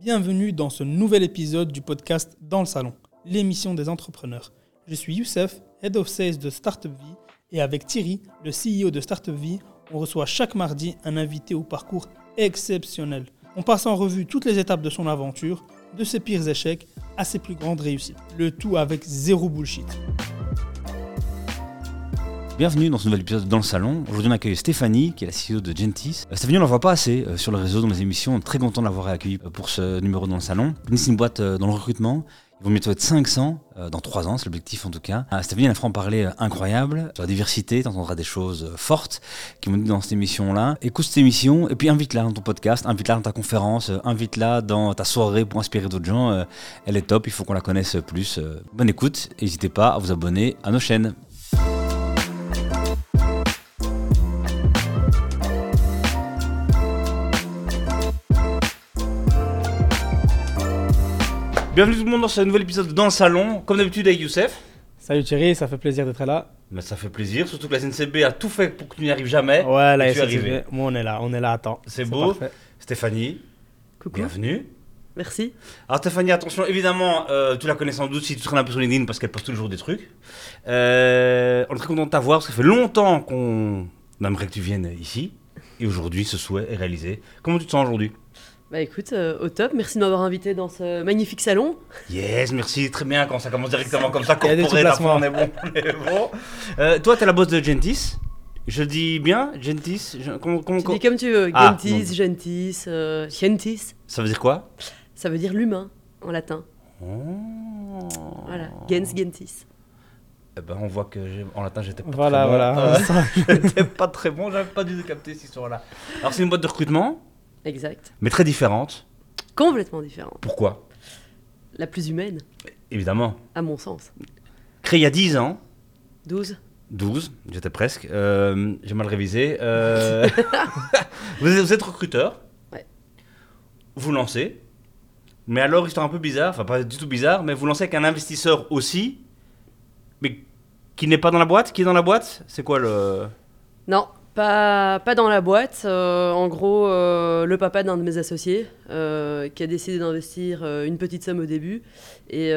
Bienvenue dans ce nouvel épisode du podcast Dans le Salon, l'émission des entrepreneurs. Je suis Youssef, Head of Sales de Startup Vie, et avec Thierry, le CEO de Startup Vie, on reçoit chaque mardi un invité au parcours exceptionnel. On passe en revue toutes les étapes de son aventure, de ses pires échecs à ses plus grandes réussites. Le tout avec zéro bullshit. Bienvenue dans ce nouvel épisode dans le salon. Aujourd'hui, on accueille Stéphanie, qui est la CEO de Gentis. Euh, Stéphanie, on la voit pas assez euh, sur le réseau, dans les émissions. On est très content de l'avoir accueillie euh, pour ce numéro dans le salon. C'est une boîte dans le recrutement. Ils vont bientôt être 500 dans 3 ans, c'est l'objectif en tout cas. Stéphanie, elle a fait en parler incroyable sur la diversité. Tu entendras des choses fortes qui vont dire dans cette émission-là. Écoute cette émission et puis invite-la dans ton podcast, invite-la dans ta conférence, invite-la dans ta soirée pour inspirer d'autres gens. Elle est top, il faut qu'on la connaisse plus. Bonne écoute, n'hésitez pas à vous abonner à nos chaînes. Bienvenue tout le monde dans ce nouvel épisode de Dans le Salon, comme d'habitude avec Youssef. Salut Thierry, ça fait plaisir d'être là. Mais ça fait plaisir, surtout que la CNCB a tout fait pour que tu n'y arrives jamais. Ouais, la et tu es SNCB, arrivé. moi on est là, on est là à temps. C'est beau. parfait. Stéphanie, Coucou. bienvenue. Merci. Alors Stéphanie, attention, évidemment, euh, tu la connais sans doute si tu traînes un peu sur LinkedIn parce qu'elle poste toujours des trucs. Euh, on est très content de t'avoir parce que ça fait longtemps qu'on aimerait que tu viennes ici. Et aujourd'hui, ce souhait est réalisé. Comment tu te sens aujourd'hui? Bah écoute, euh, au top. Merci de m'avoir invité dans ce magnifique salon. Yes, merci, très bien quand ça commence directement comme ça, sous-placements. on est bon. on est bon. Euh, toi, t'es la boss de Gentis. Je dis bien, Gentis je- comment- comment- Tu dis comme tu veux. Ah, Gentis, gentis, euh, gentis. Ça veut dire quoi? Ça veut dire l'humain en latin. Oh. Voilà. Gens, gentis. Eh ben, on voit que en latin, j'étais pas Voilà, très bon. voilà. Euh, Ça, j'étais pas très bon, j'avais pas dû capter cette histoire-là. Alors, c'est une boîte de recrutement, Exact. mais très différente. Complètement différent. Pourquoi? La plus humaine, Évidemment. à mon sens. Créé il y a 10 ans, 12. 12, j'étais presque, euh, j'ai mal révisé. euh, vous, êtes, vous êtes recruteur. Ouais. Vous lancez. Mais alors, histoire un peu bizarre, enfin pas du tout bizarre, mais vous lancez avec un investisseur aussi, mais qui n'est pas dans la boîte Qui est dans la boîte? C'est quoi le. Non, pas, pas dans la boîte. Euh, en gros, euh, le papa d'un de mes associés euh, qui a décidé d'investir une petite somme au début et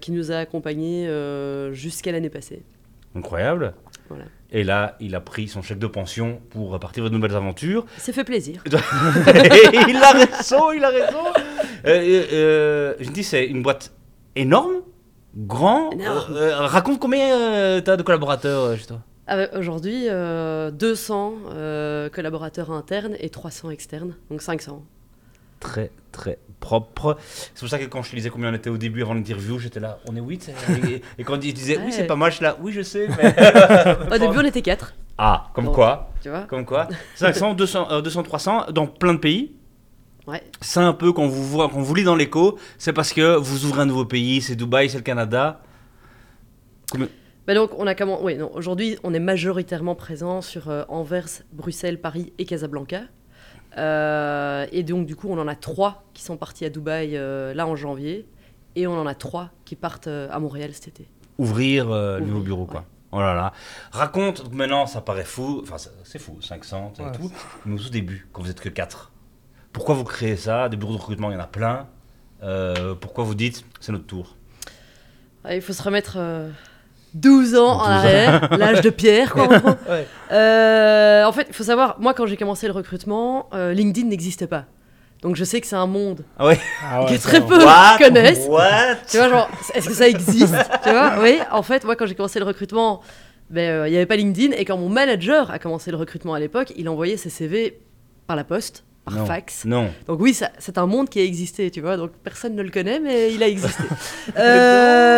qui nous a accompagnés jusqu'à l'année passée. Incroyable. Voilà. Et là, il a pris son chèque de pension pour repartir vers de nouvelles aventures. Il s'est fait plaisir. Il a raison, il a raison. Je dis, c'est une boîte énorme, grand. Énorme. Euh, raconte combien tu as de collaborateurs chez toi? Aujourd'hui, euh, 200 euh, collaborateurs internes et 300 externes, donc 500. Très, très propre. C'est pour ça que quand je te disais combien on était au début avant l'interview, j'étais là, on est 8. Et, et quand il disait, oui, c'est pas mal, je suis là, oui, je sais. Mais... Au début, on était 4, Ah, comme Bon. quoi tu vois Comme quoi 500, 200, euh, 200, 300 dans plein de pays. Ouais. C'est un peu quand vous voit, quand vous lit dans l'écho, c'est parce que vous ouvrez un nouveau pays, c'est Dubaï, c'est le Canada. Bah donc, on a comment Oui, non. Aujourd'hui, on est majoritairement présent sur euh, Anvers, Bruxelles, Paris et Casablanca. Euh, et donc, du coup, on en a trois qui sont partis à Dubaï euh, là en janvier. Et on en a trois qui partent euh, à Montréal cet été. Ouvrir euh, le Ouvrir, nouveau bureau, quoi. Oh là là. Raconte, maintenant, ça paraît fou. Enfin, c'est fou, 500 et Ouais, tout. Mais au tout début, quand vous êtes que 4, pourquoi vous créez ça? Des bureaux de recrutement, il y en a plein. Euh, pourquoi vous dites, c'est notre tour? Ah, il faut se remettre euh, 12 ans 12 en arrière, l'âge de pierre, quoi. en gros. Euh, en fait, il faut savoir, moi, quand j'ai commencé le recrutement, euh, LinkedIn n'existait pas. Donc, je sais que c'est un monde Ah ouais Ah ouais, que très peu What? connaissent. What? Tu vois, genre, est-ce que ça existe? Tu vois, oui. En fait, moi, quand j'ai commencé le recrutement, ben, euh, il n'y avait pas LinkedIn. Et quand mon manager a commencé le recrutement à l'époque, il envoyait ses CV par la poste, par Non. fax. Non. Donc oui, c'est un monde qui a existé, tu vois. Donc personne ne le connaît, mais il a existé. Euh,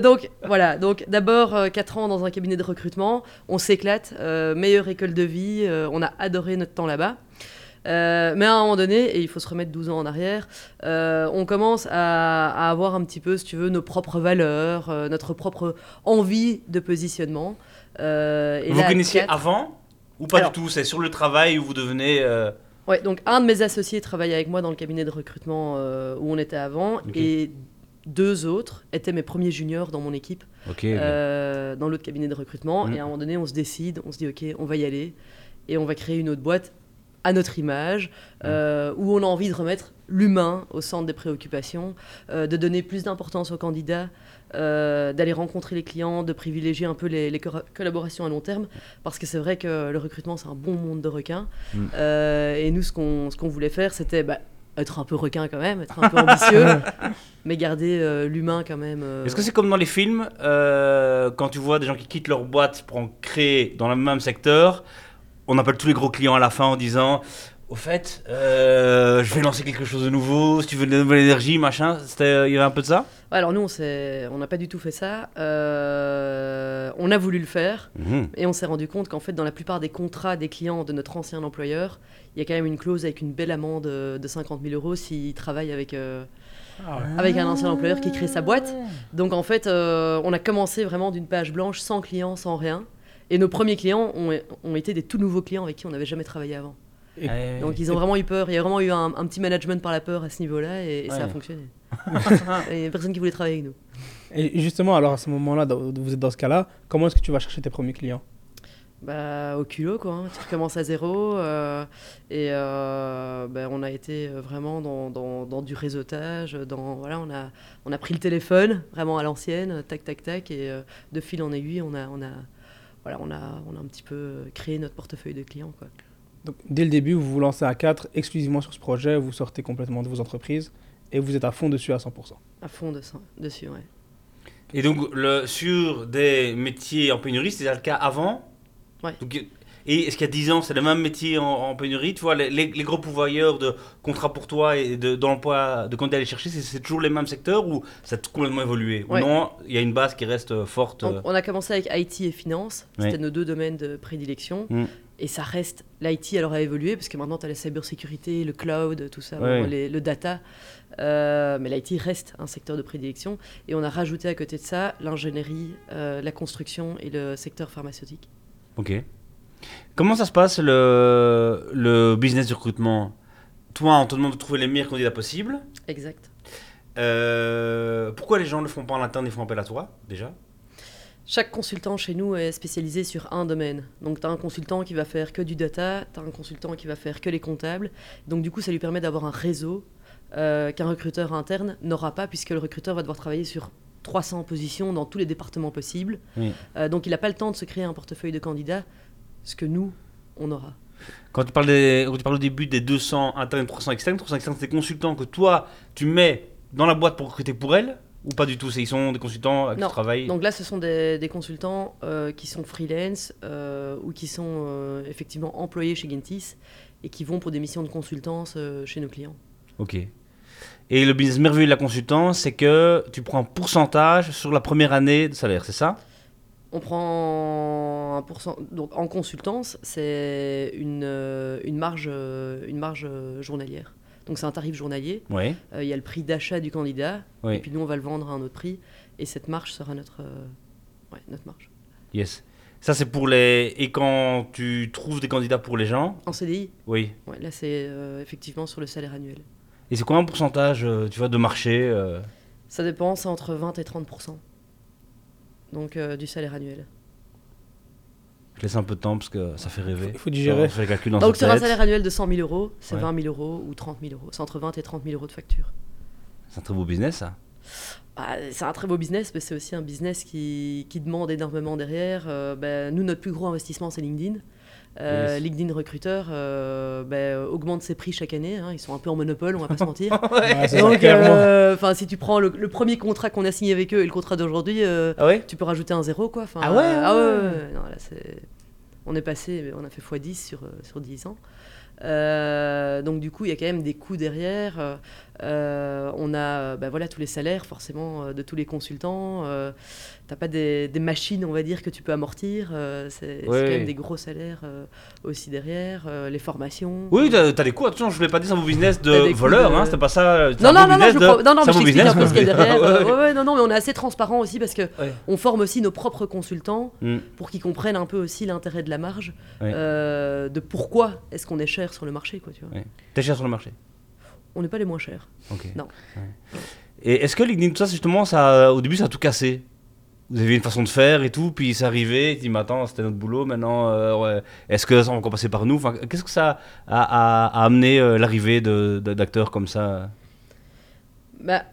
donc voilà. Donc d'abord 4 ans dans un cabinet de recrutement, on s'éclate, euh, meilleure école de vie, euh, on a adoré notre temps là-bas. Euh, mais à un moment donné, et il faut se remettre 12 ans en arrière, euh, on commence à, à avoir un petit peu, si tu veux, nos propres valeurs, euh, notre propre envie de positionnement. Euh, et vous là, connaissiez avant Ou pas Alors- du tout? C'est sur le travail où vous devenez. euh, Ouais, donc un de mes associés travaillait avec moi dans le cabinet de recrutement euh, où on était avant, et deux autres étaient mes premiers juniors dans mon équipe, euh, dans l'autre cabinet de recrutement. Et à un moment donné, on se décide, on se dit, ok, on va y aller, et on va créer une autre boîte à notre image, euh, où on a envie de remettre l'humain au centre des préoccupations, euh, de donner plus d'importance aux candidats, d'aller rencontrer les clients, de privilégier un peu les, les co- collaborations à long terme, parce que c'est vrai que le recrutement, c'est un bon monde de requins. Mm. Et nous, ce qu'on qu'on voulait faire, c'était bah, être un peu requin quand même, être un peu ambitieux, mais garder euh, l'humain quand même. euh, Est-ce que c'est comme dans les films, euh, quand tu vois des gens qui quittent leur boîte pour en créer dans le même secteur, on appelle tous les gros clients à la fin en disant Au fait, euh, je vais lancer quelque chose de nouveau, si tu veux de la nouvelle énergie, machin. C'était- Il y avait un peu de ça? Ouais, alors nous, on n'a pas du tout fait ça. Euh, on a voulu le faire. Mhm. Et on s'est rendu compte qu'en fait, dans la plupart des contrats des clients de notre ancien employeur, il y a quand même une clause avec une belle amende euh, de 50 000 euros s'il travaille avec, euh, avec un ancien employeur qui crée sa boîte. Donc en fait, euh, on a commencé vraiment d'une page blanche, sans clients, sans rien. Et nos premiers clients ont, ont été des tout nouveaux clients avec qui on n'avait jamais travaillé avant. Et- Ouais. Donc ils ont vraiment eu peur. Il y a vraiment eu un, un petit management par la peur à ce niveau-là et, et ça a fonctionné. Il n'y a personne qui voulait travailler avec nous. Et justement, alors à ce moment-là, vous êtes dans ce cas-là, comment est-ce que tu vas chercher tes premiers clients? Bah, au culot, quoi. hein. Tu recommences à zéro. euh, et euh, bah, on a été vraiment dans, dans, dans du réseautage. Dans, voilà, on, a, on a pris le téléphone, vraiment à l'ancienne, tac, tac, tac. Et euh, de fil en aiguille, on a, on, a, voilà, on, a, on a un petit peu créé notre portefeuille de clients. Quoi. Donc, dès le début, vous vous lancez à 4 exclusivement sur ce projet, vous sortez complètement de vos entreprises et vous êtes à fond dessus à 100%. À fond de, dessus, ouais. Et donc, le, sur des métiers en pénurie, c'était le cas avant? Ouais. Donc, et est-ce qu'il y a 10 ans, c'est le même métier en, en pénurie? Tu vois, les, les- les gros pourvoyeurs de contrats pour toi et de- d'emploi, de, candidats à aller chercher, c'est- toujours les mêmes secteurs ou ça a complètement évolué? Ouais. Ou non, il y a une base qui reste euh, forte euh, on a commencé avec IT et finance. C'était Ouais. nos deux domaines de prédilection. Mm. Et ça reste. L'IT, alors, a évolué parce que maintenant, tu as la cybersécurité, le cloud, tout ça, Ouais. bon, les- le data. Euh, mais l'IT reste un secteur de prédilection. Et on a rajouté à côté de ça l'ingénierie, euh, la construction et le secteur pharmaceutique. Ok. Comment ça se passe le, le business du recrutement? Toi, on te demande de trouver les meilleurs candidats possibles. Exact. Euh, pourquoi les gens ne le font pas en interne, ils font appel à toi, déjà? Chaque consultant chez nous est spécialisé sur un domaine. Donc, tu as un consultant qui va faire que du data, tu as un consultant qui va faire que les comptables. Donc, du coup, ça lui permet d'avoir un réseau euh, qu'un recruteur interne n'aura pas, puisque le recruteur va devoir travailler sur 300 positions dans tous les départements possibles. Oui. Euh, donc, il n'a pas le temps de se créer un portefeuille de candidats, ce que nous, on aura. Quand tu parles, des, quand tu parles au début des 200 internes, 300 externes, 300 externes, c'est des consultants que toi, tu mets dans la boîte pour recruter pour elles Ou pas du tout Ils sont des consultants avec qui Non. travailles Donc là, ce sont des, des consultants euh, qui sont freelance euh, ou qui sont euh, effectivement employés chez Gentis et qui vont pour des missions de consultance euh, chez nos clients. Ok. Et le business merveilleux de la consultance, c'est que tu prends un pourcentage sur la première année de salaire, c'est ça? On prend un pourcent. Donc en consultance, c'est une, euh, une marge, euh, une marge euh, journalière. Donc c'est un tarif journalier. Euh, Il y a le prix d'achat du candidat Oui. et puis nous on va le vendre à un autre prix et cette marge sera notre, euh, ouais, notre marge. Yes. Ça, c'est pour les. Et quand tu trouves des candidats pour les gens? En CDI, Oui. ouais, là c'est euh, effectivement sur le salaire annuel. Et c'est combien un pourcentage, euh, tu vois, de marché Ça dépend, c'est entre 20 et 30 donc du salaire annuel. Je laisse un peu de temps parce que ça fait rêver. Il faut digérer. Calculs dans Donc sur un salaire annuel de 100 000 euros, c'est Ouais. 20 000 euros ou 30 000 euros. C'est entre 20 et 30 000 euros de facture. C'est un très beau business, ça. Bah, c'est un très beau business, mais c'est aussi un business qui, qui demande énormément derrière. Euh, bah, nous, notre plus gros investissement, c'est LinkedIn. Euh, Yes. LinkedIn Recruteur euh, bah, augmente ses prix chaque année. hein. Ils sont un peu en monopole, on va pas se mentir. Ouais, c'est ça, Donc, clairement. euh, si tu prends le, le premier contrat qu'on a signé avec eux et le contrat d'aujourd'hui, euh, Ah ouais? tu peux rajouter un zéro. Quoi. Ah ouais, euh, ah ouais, ouais, ouais. ouais, ouais. Non, là, c'est- on est passé, on a fait x10 sur, euh, sur 10 ans. Euh, donc du coup, il y a quand même des coûts derrière. Euh, on a euh, bah, voilà, tous les salaires forcément euh, de tous les consultants. Euh, T'as pas des, des machines, on va dire, que tu peux amortir. Euh, c'est Ouais. quand même des gros salaires aussi derrière. Les formations. Oui, t'as t'as des coûts. Attention, je voulais pas dire ça vaut business de voleur, de- hein, c'était pas ça. Non, non, non, non, je, de- non, mais un je beau t'explique un peu business. ce qu'il y a derrière. Ouais, ouais. ouais, ouais, non, non, mais on est assez transparent aussi parce que on forme aussi nos propres consultants Mm. pour qu'ils comprennent un peu aussi l'intérêt de la marge, de pourquoi est-ce qu'on est cher sur le marché, quoi, tu vois. T'es cher sur le marché. On n'est pas les moins chers. Non. Ouais. Et est-ce que LinkedIn, tout ça, justement, ça, au début, ça a tout cassé? Vous avez une façon de faire et tout, puis c'est arrivé, il dit, mais attends, c'était notre boulot, maintenant, euh, ouais, est-ce que ça va encore passer par nous? Enfin, Qu'est-ce que ça a, a- a amené euh, l'arrivée d'acteurs comme ça? Bah,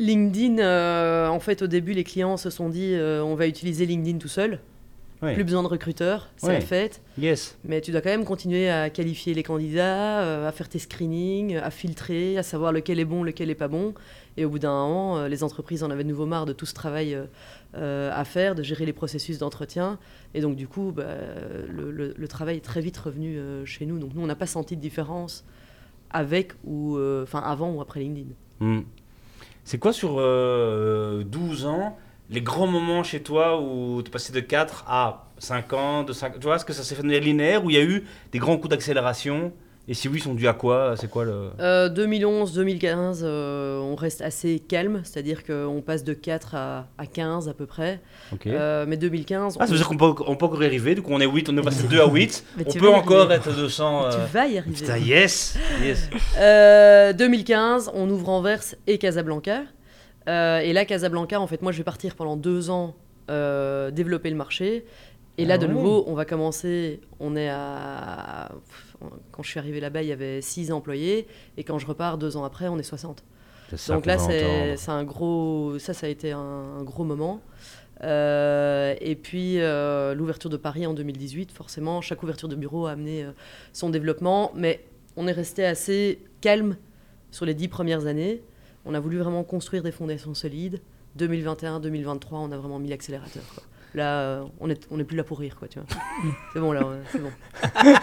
LinkedIn, euh, en fait, au début, les clients se sont dit on va utiliser LinkedIn tout seul. Plus besoin de recruteurs, c'est Ouais. la fête. Yes. Mais tu dois quand même continuer à qualifier les candidats, euh, à faire tes screenings, à filtrer, à savoir lequel est bon, lequel est pas bon. Et au bout d'un moment, euh, les entreprises en avaient de nouveau marre de tout ce travail euh, à faire, de gérer les processus d'entretien. Et donc, du coup, bah, le, le- le travail est très vite revenu chez nous. Donc, nous, on n'a pas senti de différence avec ou enfin avant ou après LinkedIn. Hmm. C'est quoi sur euh, 12 ans les grands moments chez toi où tu passé de 4 à 5 ans, de 5, tu vois, est-ce que ça s'est fait de manière linéaire ou il y a eu des grands coups d'accélération? Et si oui, ils sont dus à quoi? C'est quoi le... Euh, 2011-2015, euh, on reste assez calme, c'est-à-dire qu'on passe de 4 à, à 15 à peu près. Ok. Euh, mais 2015, Ah, ça veut on- dire qu'on peut, on peut encore y arriver, donc on est 8, on est passé de 2 à 8, Mais on peut encore être 200... tu euh, vas y arriver. Putain, yes, yes. Euh, 2015, on ouvre Anvers et Casablanca. Euh, et là, Casablanca, en fait, moi, je vais partir pendant deux ans euh, développer le marché. Et là, Ah de nouveau, on va commencer. On est à. Quand je suis arrivé là-bas, il y avait 6 employés. Et quand je repars deux ans après, on est 60. C'est ça Donc là, c'est un gros. Ça, ça a été un, un gros moment. Euh, et puis, euh, l'ouverture de Paris en 2018, forcément, chaque ouverture de bureau a amené euh, son développement. Mais on est resté assez calme sur les dix premières années. On a voulu vraiment construire des fondations solides. 2021-2023, on a vraiment mis l'accélérateur. Là, euh, on n'est on est plus là pour rire, quoi, tu vois. c'est bon, là, c'est bon.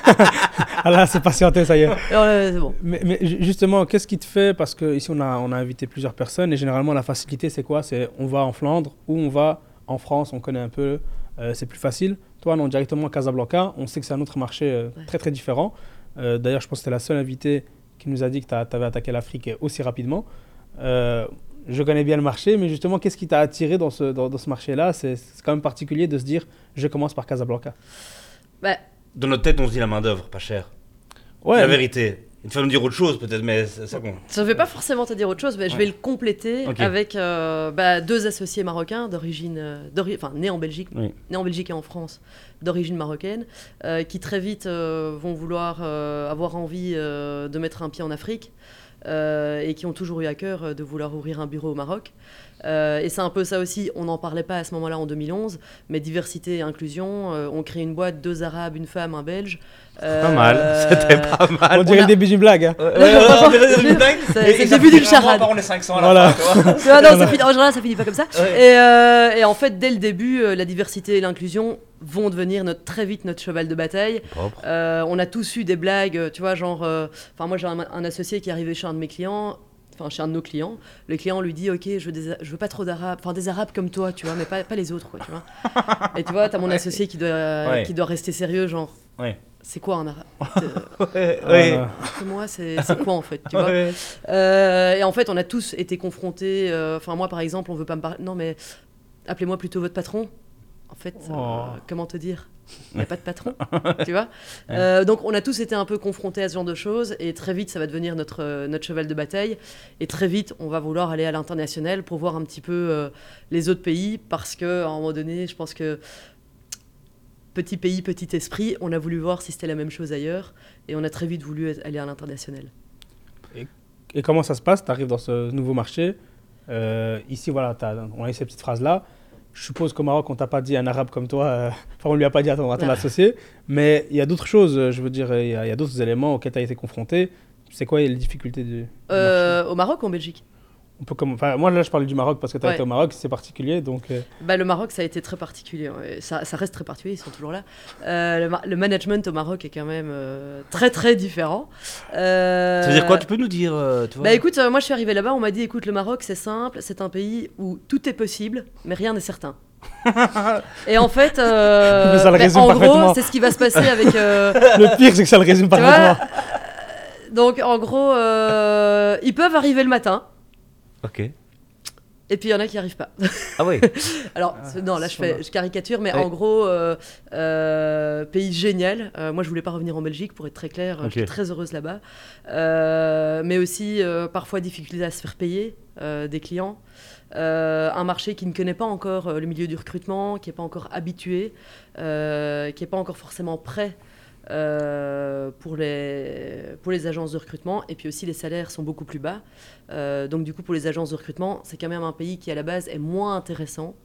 Ah là, c'est patienté, ça y est. C'est bon. Mais, mais ju- justement, qu'est-ce qui te fait Parce que ici, on a, on a invité plusieurs personnes et généralement, la facilité, c'est quoi? C'est on va en Flandre ou on va en France, on connaît un peu, euh, c'est plus facile. Toi, non, directement à Casablanca, on sait que c'est un autre marché euh, Ouais. très très différent. Euh, D'ailleurs, je pense que c'était la seule invitée qui nous a dit que tu avais attaqué l'Afrique aussi rapidement. Euh, je connais bien le marché, mais justement, qu'est-ce qui t'a attiré dans ce, dans, dans ce marché-là? C'est c'est quand même particulier de se dire, je commence par Casablanca. Bah, Dans notre tête, on se dit la main-d'œuvre, pas cher. Ouais, la mais- vérité. Il faut nous dire autre chose, peut-être, mais c'est ça. Je ne vais pas forcément te dire autre chose, mais je Ouais. vais le compléter avec euh, bah, deux associés marocains d'origine, euh, d'ori- enfin nés en Belgique, Oui. nés en Belgique et en France, d'origine marocaine, euh, qui très vite euh, vont vouloir euh, avoir envie euh, de mettre un pied en Afrique euh, et qui ont toujours eu à cœur euh, de vouloir ouvrir un bureau au Maroc. Euh, et c'est un peu ça aussi, on n'en parlait pas à ce moment-là en 2011, mais diversité et inclusion, euh, on crée une boîte, deux arabes, une femme, un belge. Euh, Pas mal, c'était pas mal. on dirait on a- le début d'une blague. hein. C'est- le début d'une charade. on est 500 à la Voilà. fin, non, ça finit, en général, ça finit pas comme ça. Ouais. Et, euh, et en fait, dès le début, euh, la diversité et l'inclusion vont devenir notre, très vite notre cheval de bataille. Propre. Euh, on a tous eu des blagues, euh, tu vois, genre... euh, Enfin, moi, j'ai un, un associé qui est arrivé chez un de mes clients, enfin, chez un de nos clients. Le client lui dit, OK, je veux, des- je veux pas trop d'arabes, enfin, des arabes comme toi, tu vois, mais pas, pas les autres, quoi, tu vois. Et tu vois, t'as mon associé qui doit, Ouais. qui doit rester sérieux, genre... Ouais. C'est quoi un arabe? Euh, Ouais, là. Moi, c'est quoi, en fait, tu vois? Euh, et en fait, on a tous été confrontés. euh, Enfin, moi, par exemple, on veut pas me parler. Non, mais appelez-moi plutôt votre patron. En fait, euh, Oh. comment te dire? Il n'y a pas de patron, tu vois Euh, Donc, on a tous été un peu confrontés à ce genre de choses. Et très vite, ça va devenir notre, euh, notre cheval de bataille. Et très vite, on va vouloir aller à l'international pour voir un petit peu euh, les autres pays. Parce qu'à un moment donné, je pense que petit pays, petit esprit, on a voulu voir si c'était la même chose ailleurs. Et on a très vite voulu aller à l'international. Et comment ça se passe? Tu arrives dans ce nouveau marché. Euh, ici, voilà, on a eu ces petites phrases-là. Je suppose qu'au Maroc, on t'a pas dit un arabe comme toi. euh, Enfin, on lui a pas dit à ton, à ton associé. Mais il y a d'autres choses, euh, je veux dire, il y a, d'autres éléments auxquels tu as été confronté. C'est quoi les difficultés du, Euh, au Maroc ou en Belgique? On peut comme, enfin, Moi, là, je parle du Maroc parce que tu as Ouais. été au Maroc, c'est particulier. Donc, euh, Bah, le Maroc, ça a été très particulier. Ça, ça reste très particulier, ils sont toujours là. Euh, le, ma- le management au Maroc est quand même euh, très très différent. Euh, Ça veut dire quoi Tu peux nous dire tu vois? Bah écoute, euh, moi je suis arrivée là-bas, on m'a dit écoute, le Maroc c'est simple, c'est un pays où tout est possible, mais rien n'est certain. Et en fait, euh, Mais ça le bah, en gros, c'est ce qui va se passer avec. euh, le pire, c'est que ça le résume parfaitement. donc en gros, euh, ils peuvent arriver le matin, Ok. Et puis il y en a qui n'y arrivent pas. Ah oui Alors, Ah, non, là je, fais, je caricature, mais Ouais. en gros, euh, euh, pays génial. Euh, moi, je voulais pas revenir en Belgique, pour être très clair. Ok. J'étais très heureuse là-bas. Euh, mais aussi, euh, parfois, difficulté à se faire payer euh, des clients. Euh, un marché qui ne connaît pas encore euh, le milieu du recrutement, qui n'est pas encore habitué, euh, qui n'est pas encore forcément prêt euh, pour, les, pour les agences de recrutement. Et puis aussi, les salaires sont beaucoup plus bas. Euh, donc, du coup, pour les agences de recrutement, c'est quand même un pays qui, à la base, est moins intéressant.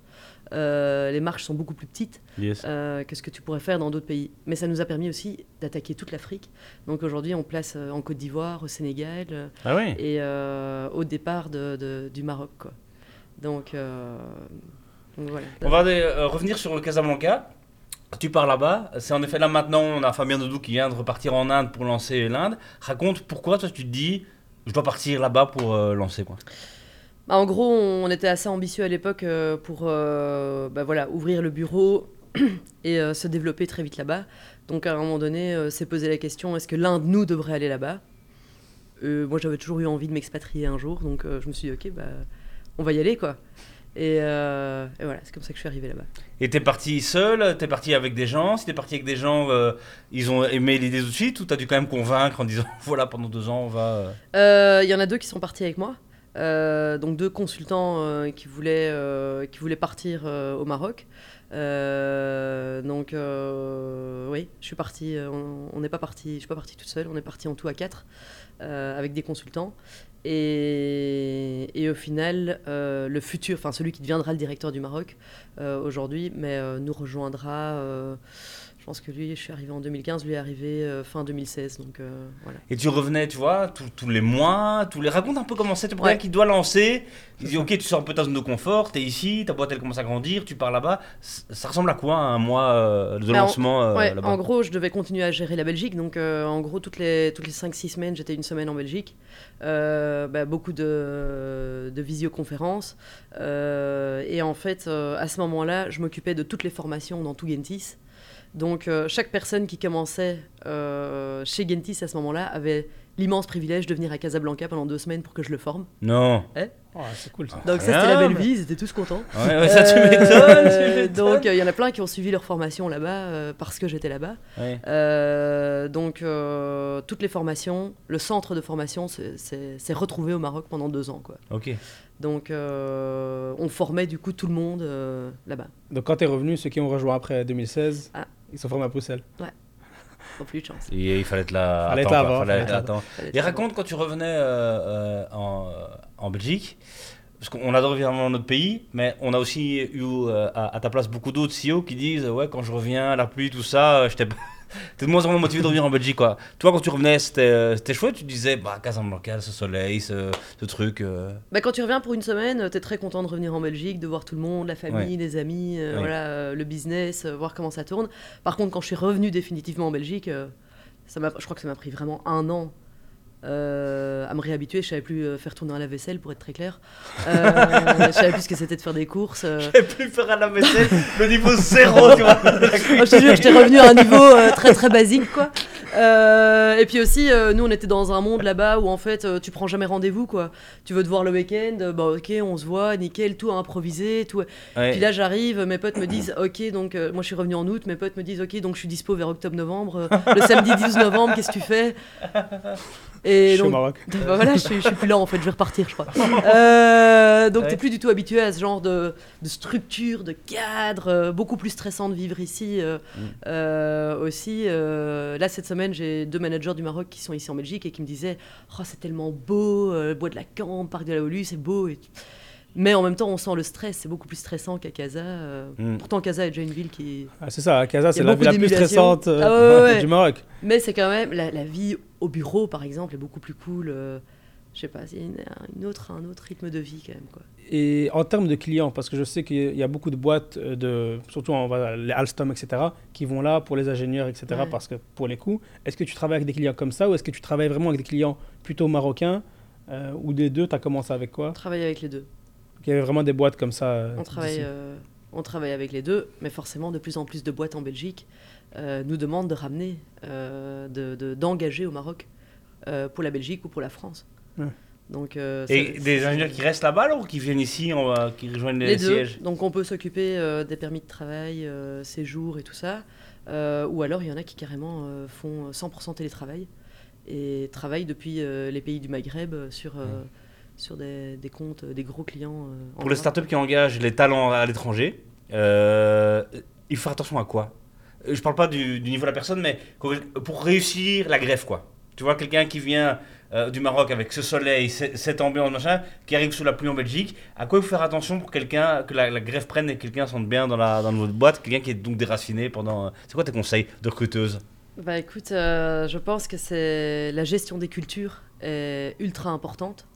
Euh, les marges sont beaucoup plus petites Yes. euh, que ce que tu pourrais faire dans d'autres pays. Mais ça nous a permis aussi d'attaquer toute l'Afrique. Donc aujourd'hui, on place en Côte d'Ivoire, au Sénégal Ah oui et euh, au départ de- de- du Maroc. Quoi. Donc, euh, donc voilà. On va euh, revenir sur le Casablanca. Tu pars là-bas. C'est en effet là maintenant, on a Fabien Doudou qui vient de repartir en Inde pour lancer l'Inde. Raconte pourquoi toi tu te dis, je dois partir là-bas pour euh, lancer quoi. Bah, en gros, on était assez ambitieux à l'époque euh, pour euh, bah, voilà, ouvrir le bureau et se développer très vite là-bas. Donc à un moment donné, s'est posé la question est-ce que l'un de nous devrait aller là-bas? Moi, j'avais toujours eu envie de m'expatrier un jour, donc je me suis dit ok, bah, on va y aller quoi. Et, euh, et voilà, c'est comme ça que je suis arrivée là-bas. Et t'es parti seul, t'es parti avec des gens. Si t'es parti avec des gens, euh, ils ont aimé l'idée tout de suite ou t'as dû quand même convaincre en disant voilà pendant deux ans on va. euh, Euh, Il y en a deux qui sont partis avec moi. Donc deux consultants qui, voulaient, qui voulaient partir au Maroc. Donc oui, je suis partie. euh, On n'est pas parti. Je suis pas partie toute seule. On est parti en tout à quatre avec des consultants. Et, au final, euh, le futur, enfin celui qui deviendra le directeur du Maroc euh, aujourd'hui, mais euh, nous rejoindra. Je pense que lui, je suis arrivée en 2015, lui est arrivé euh, fin 2016. Donc euh, voilà. Et tu revenais, tu vois, tous, les mois, tous les. Raconte un peu comment c'est. Tu Ouais. quelqu'un qui doit lancer. Il dit ok, tu sors un peu de ta zone de confort, t'es ici, ta boîte elle commence à grandir, tu pars là-bas. Ça ressemble à quoi un mois euh, de Bah, en- lancement euh, Ouais, en gros, je devais continuer à gérer la Belgique. Donc, en gros, toutes les, toutes les 5-6 semaines, j'étais une semaine en Belgique. Bah, beaucoup de, de visioconférences. Et en fait, à ce moment-là, je m'occupais de toutes les formations dans tout Gentis. Donc, euh, chaque personne qui commençait euh, chez Gentis à ce moment-là avait l'immense privilège de venir à Casablanca pendant deux semaines pour que je le forme. Non. Oh, c'est cool ça. Donc, ça, c'était la belle vie. Ils étaient tous contents. Ouais, ouais, ça tu Euh, m'étonnes. tu m'étonnes. donc, il y en a plein qui ont suivi leur formation là-bas euh, parce que j'étais là-bas. Ouais. Euh, donc, euh, toutes les formations, le centre de formation s'est- retrouvé au Maroc pendant deux ans. Quoi. Ok. Donc, euh, on formait du coup tout le monde euh, là-bas. Donc quand tu es revenu, ceux qui ont rejoint après 2016, Ah. Ils sont formés à Bruxelles. Pas plus de chance. Et il fallait être là. Fallait être quoi. avant, Fallait fallait temps. Fallait Et raconte quand tu revenais euh, euh, en, en Belgique, parce qu'on adore évidemment notre pays, mais on a aussi eu euh, à, à ta place beaucoup d'autres CEO qui disent ouais quand je reviens la pluie tout ça, euh, j'étais pas- t'es de moins en moins motivé de revenir en Belgique quoi. Toi quand tu revenais c'était euh, c'était chouette, tu disais bah Casablanca, ce soleil, ce, ce truc. euh, Bah, quand tu reviens pour une semaine, tu es très content de revenir en Belgique, de voir tout le monde, la famille, les amis, euh, Ouais. voilà, euh, le business, euh, voir comment ça tourne. Par contre, quand je suis revenu définitivement en Belgique, euh, ça m'a- je crois que ça m'a pris vraiment un an à me réhabituer. Je savais plus euh, faire tourner un lave-vaisselle, pour être très clair. Euh, je savais plus ce que c'était de faire des courses. euh. J'ai plus faire à la vaisselle, le niveau zéro tu vois. Oh, je te jure, j'étais revenu à un niveau euh, très très basique quoi. Euh, et puis aussi, euh, nous on était dans un monde là-bas où en fait euh, tu prends jamais rendez-vous quoi. Tu veux te voir le week-end, euh, bah ok, on se voit, nickel, tout improvisé, tout. Ouais. Puis là j'arrive, mes potes me disent ok, donc euh, moi je suis revenu en août, mes potes me disent ok, donc je suis dispo vers octobre-novembre, euh, le samedi 12 novembre, qu'est-ce que tu fais? Je Et suis au Maroc. bah voilà, je suis, je suis plus là en fait, je vais repartir, je crois. Euh, donc Ouais. t'es plus du tout habitué à ce genre de, de structure, de cadre, euh, beaucoup plus stressant de vivre ici euh, Mm. aussi. là cette semaine, j'ai deux managers du Maroc qui sont ici en Belgique et qui me disaient, oh c'est tellement beau, euh, bois de la Camp, parc de la Holu, c'est beau. Et... Mais en même temps, on sent le stress, c'est beaucoup plus stressant qu'à Casa. euh. Mm. Pourtant, Casa est déjà une ville qui. Ah, c'est ça, Casa, c'est la ville la plus stressante euh, Ah ouais, ouais, ouais. du Maroc. Mais c'est quand même la, la vie au bureau, par exemple, est beaucoup plus cool. euh, je sais pas, c'est une, une autre, un autre rythme de vie quand même. Quoi. Et en termes de clients, parce que je sais qu'il y a beaucoup de boîtes, euh, de, surtout va, les Alstom, etc., qui vont là pour les ingénieurs, etc., Ouais. parce que pour les coûts. Est-ce que tu travailles avec des clients comme ça ou est-ce que tu travailles vraiment avec des clients plutôt marocains euh, ou des deux Tu as commencé avec quoi? On travaille avec les deux. Il y avait vraiment des boîtes comme ça. euh, On travaille, euh, on travaille avec les deux, mais forcément, de plus en plus de boîtes en Belgique euh, nous demandent de ramener, euh, de- de- d'engager au Maroc euh, pour la Belgique ou pour la France. Ouais. Donc, euh, Et ça- des ingénieurs qui restent là-bas alors ou qui viennent ici, on va- qui rejoignent les, les deux. sièges? Donc on peut s'occuper euh, des permis de travail, euh, séjour et tout ça. Euh, ou alors il y en a qui carrément euh, font 100% télétravail et travaillent depuis euh, les pays du Maghreb sur, euh, sur des, des comptes, euh, des gros clients. euh, Pour les startups qui engagent les talents à l'étranger, euh, il faut faire attention à quoi? Je parle pas du, du niveau de la personne, mais pour réussir la greffe, quoi. Tu vois, quelqu'un qui vient euh, du Maroc avec ce soleil, ce- cette ambiance, machin, qui arrive sous la pluie en Belgique, à quoi il faut faire attention pour quelqu'un, que la, la greffe prenne et que quelqu'un sente bien dans, la, dans votre boîte, quelqu'un qui est donc déraciné pendant... C'est quoi tes conseils de recruteuse? Bah écoute, euh, je pense que c'est la gestion des cultures est ultra importante.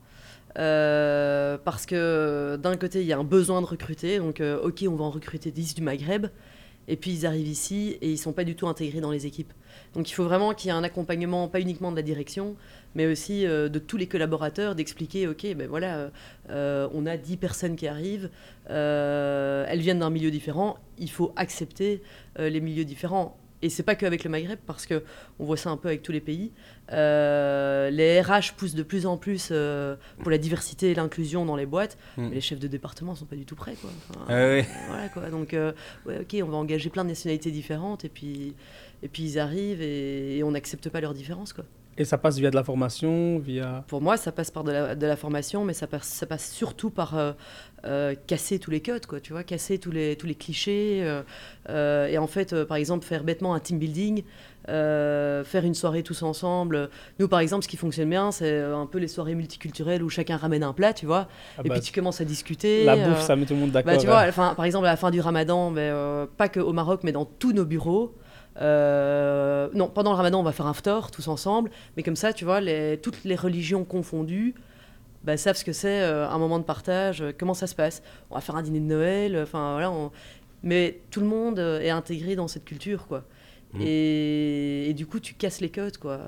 Euh, parce que d'un côté, il y a un besoin de recruter. Donc, euh, ok, on va en recruter 10 du Maghreb. Et puis, ils arrivent ici et ils sont pas du tout intégrés dans les équipes. Donc, il faut vraiment qu'il y ait un accompagnement, pas uniquement de la direction, mais aussi euh, de tous les collaborateurs, d'expliquer, ok, ben voilà, on a 10 personnes qui arrivent, elles viennent d'un milieu différent, il faut accepter les milieux différents. Et c'est pas qu'avec le Maghreb, parce que on voit ça un peu avec tous les pays. Euh, les RH poussent de plus en plus euh, pour la diversité et l'inclusion dans les boîtes, Mm. mais les chefs de département sont pas du tout prêts, quoi. Enfin, Ah ouais. Voilà quoi. Donc, euh, ouais, ok, on va engager plein de nationalités différentes, et puis, et puis ils arrivent et, et on n'accepte pas leurs différences, quoi. Et ça passe via de la formation, via. Pour moi, ça passe par de la, de la formation, mais ça passe, ça passe surtout par euh, euh, casser tous les codes, quoi, tu vois, casser tous les, tous les clichés. euh, et en fait, par exemple, faire bêtement un team building, faire une soirée tous ensemble. Nous, par exemple, ce qui fonctionne bien, c'est un peu les soirées multiculturelles où chacun ramène un plat, tu vois, Ah et bah, puis tu commences à discuter. la bouffe, ça met tout le monde d'accord. bah, tu vois, enfin, par exemple, à la fin du ramadan, euh, pas que au Maroc, mais dans tous nos bureaux. Euh, non, pendant le ramadan, on va faire un ftor tous ensemble. Mais comme ça, tu vois, les, toutes les religions confondues bah, savent ce que c'est euh, un moment de partage, euh, comment ça se passe. On va faire un dîner de Noël, enfin voilà. on- Mais tout le monde est intégré dans cette culture, quoi. Mhm. Et, et du coup, tu casses les codes, quoi.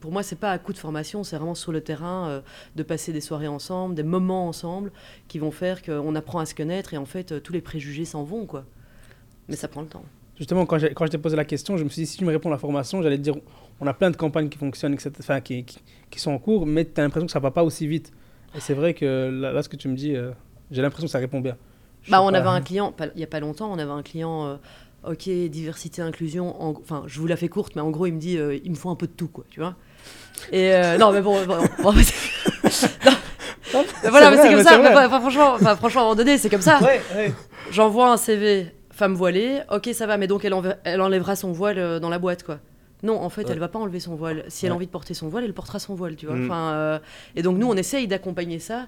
Pour moi, c'est pas à coup de formation, c'est vraiment sur le terrain de passer des soirées ensemble, des moments ensemble, qui vont faire qu'on apprend à se connaître et en fait, tous les préjugés s'en vont, quoi. Mais ça prend le temps. Justement, quand, quand je t'ai posé la question, je me suis dit, si tu me réponds la formation, j'allais te dire, on a plein de campagnes qui fonctionnent, etc., enfin, qui, qui, qui sont en cours, mais tu as l'impression que ça va pas aussi vite. Et c'est vrai que là, là, ce que tu me dis, euh, j'ai l'impression que ça répond bien. Je Bah, on pas. avait un client, il y a pas longtemps, on avait un client, euh, ok, diversité, inclusion, en- enfin, je vous la fais courte, mais en gros, il me dit, euh, il me faut un peu de tout, quoi, tu vois. Et non, mais bon, bon, bon, non. Mais voilà, c'est comme mais ça, franchement, franchement, à un moment donné, c'est comme ça. Ouais, ouais. J'envoie un CV femme voilée, ok, ça va, mais donc elle, elle enlèvera son voile euh, dans la boîte, quoi. Non, en fait, Ouais. elle va pas enlever son voile. Si elle a envie de porter son voile, elle portera son voile, tu vois. Mm. Enfin, euh, et donc nous, on essaye d'accompagner ça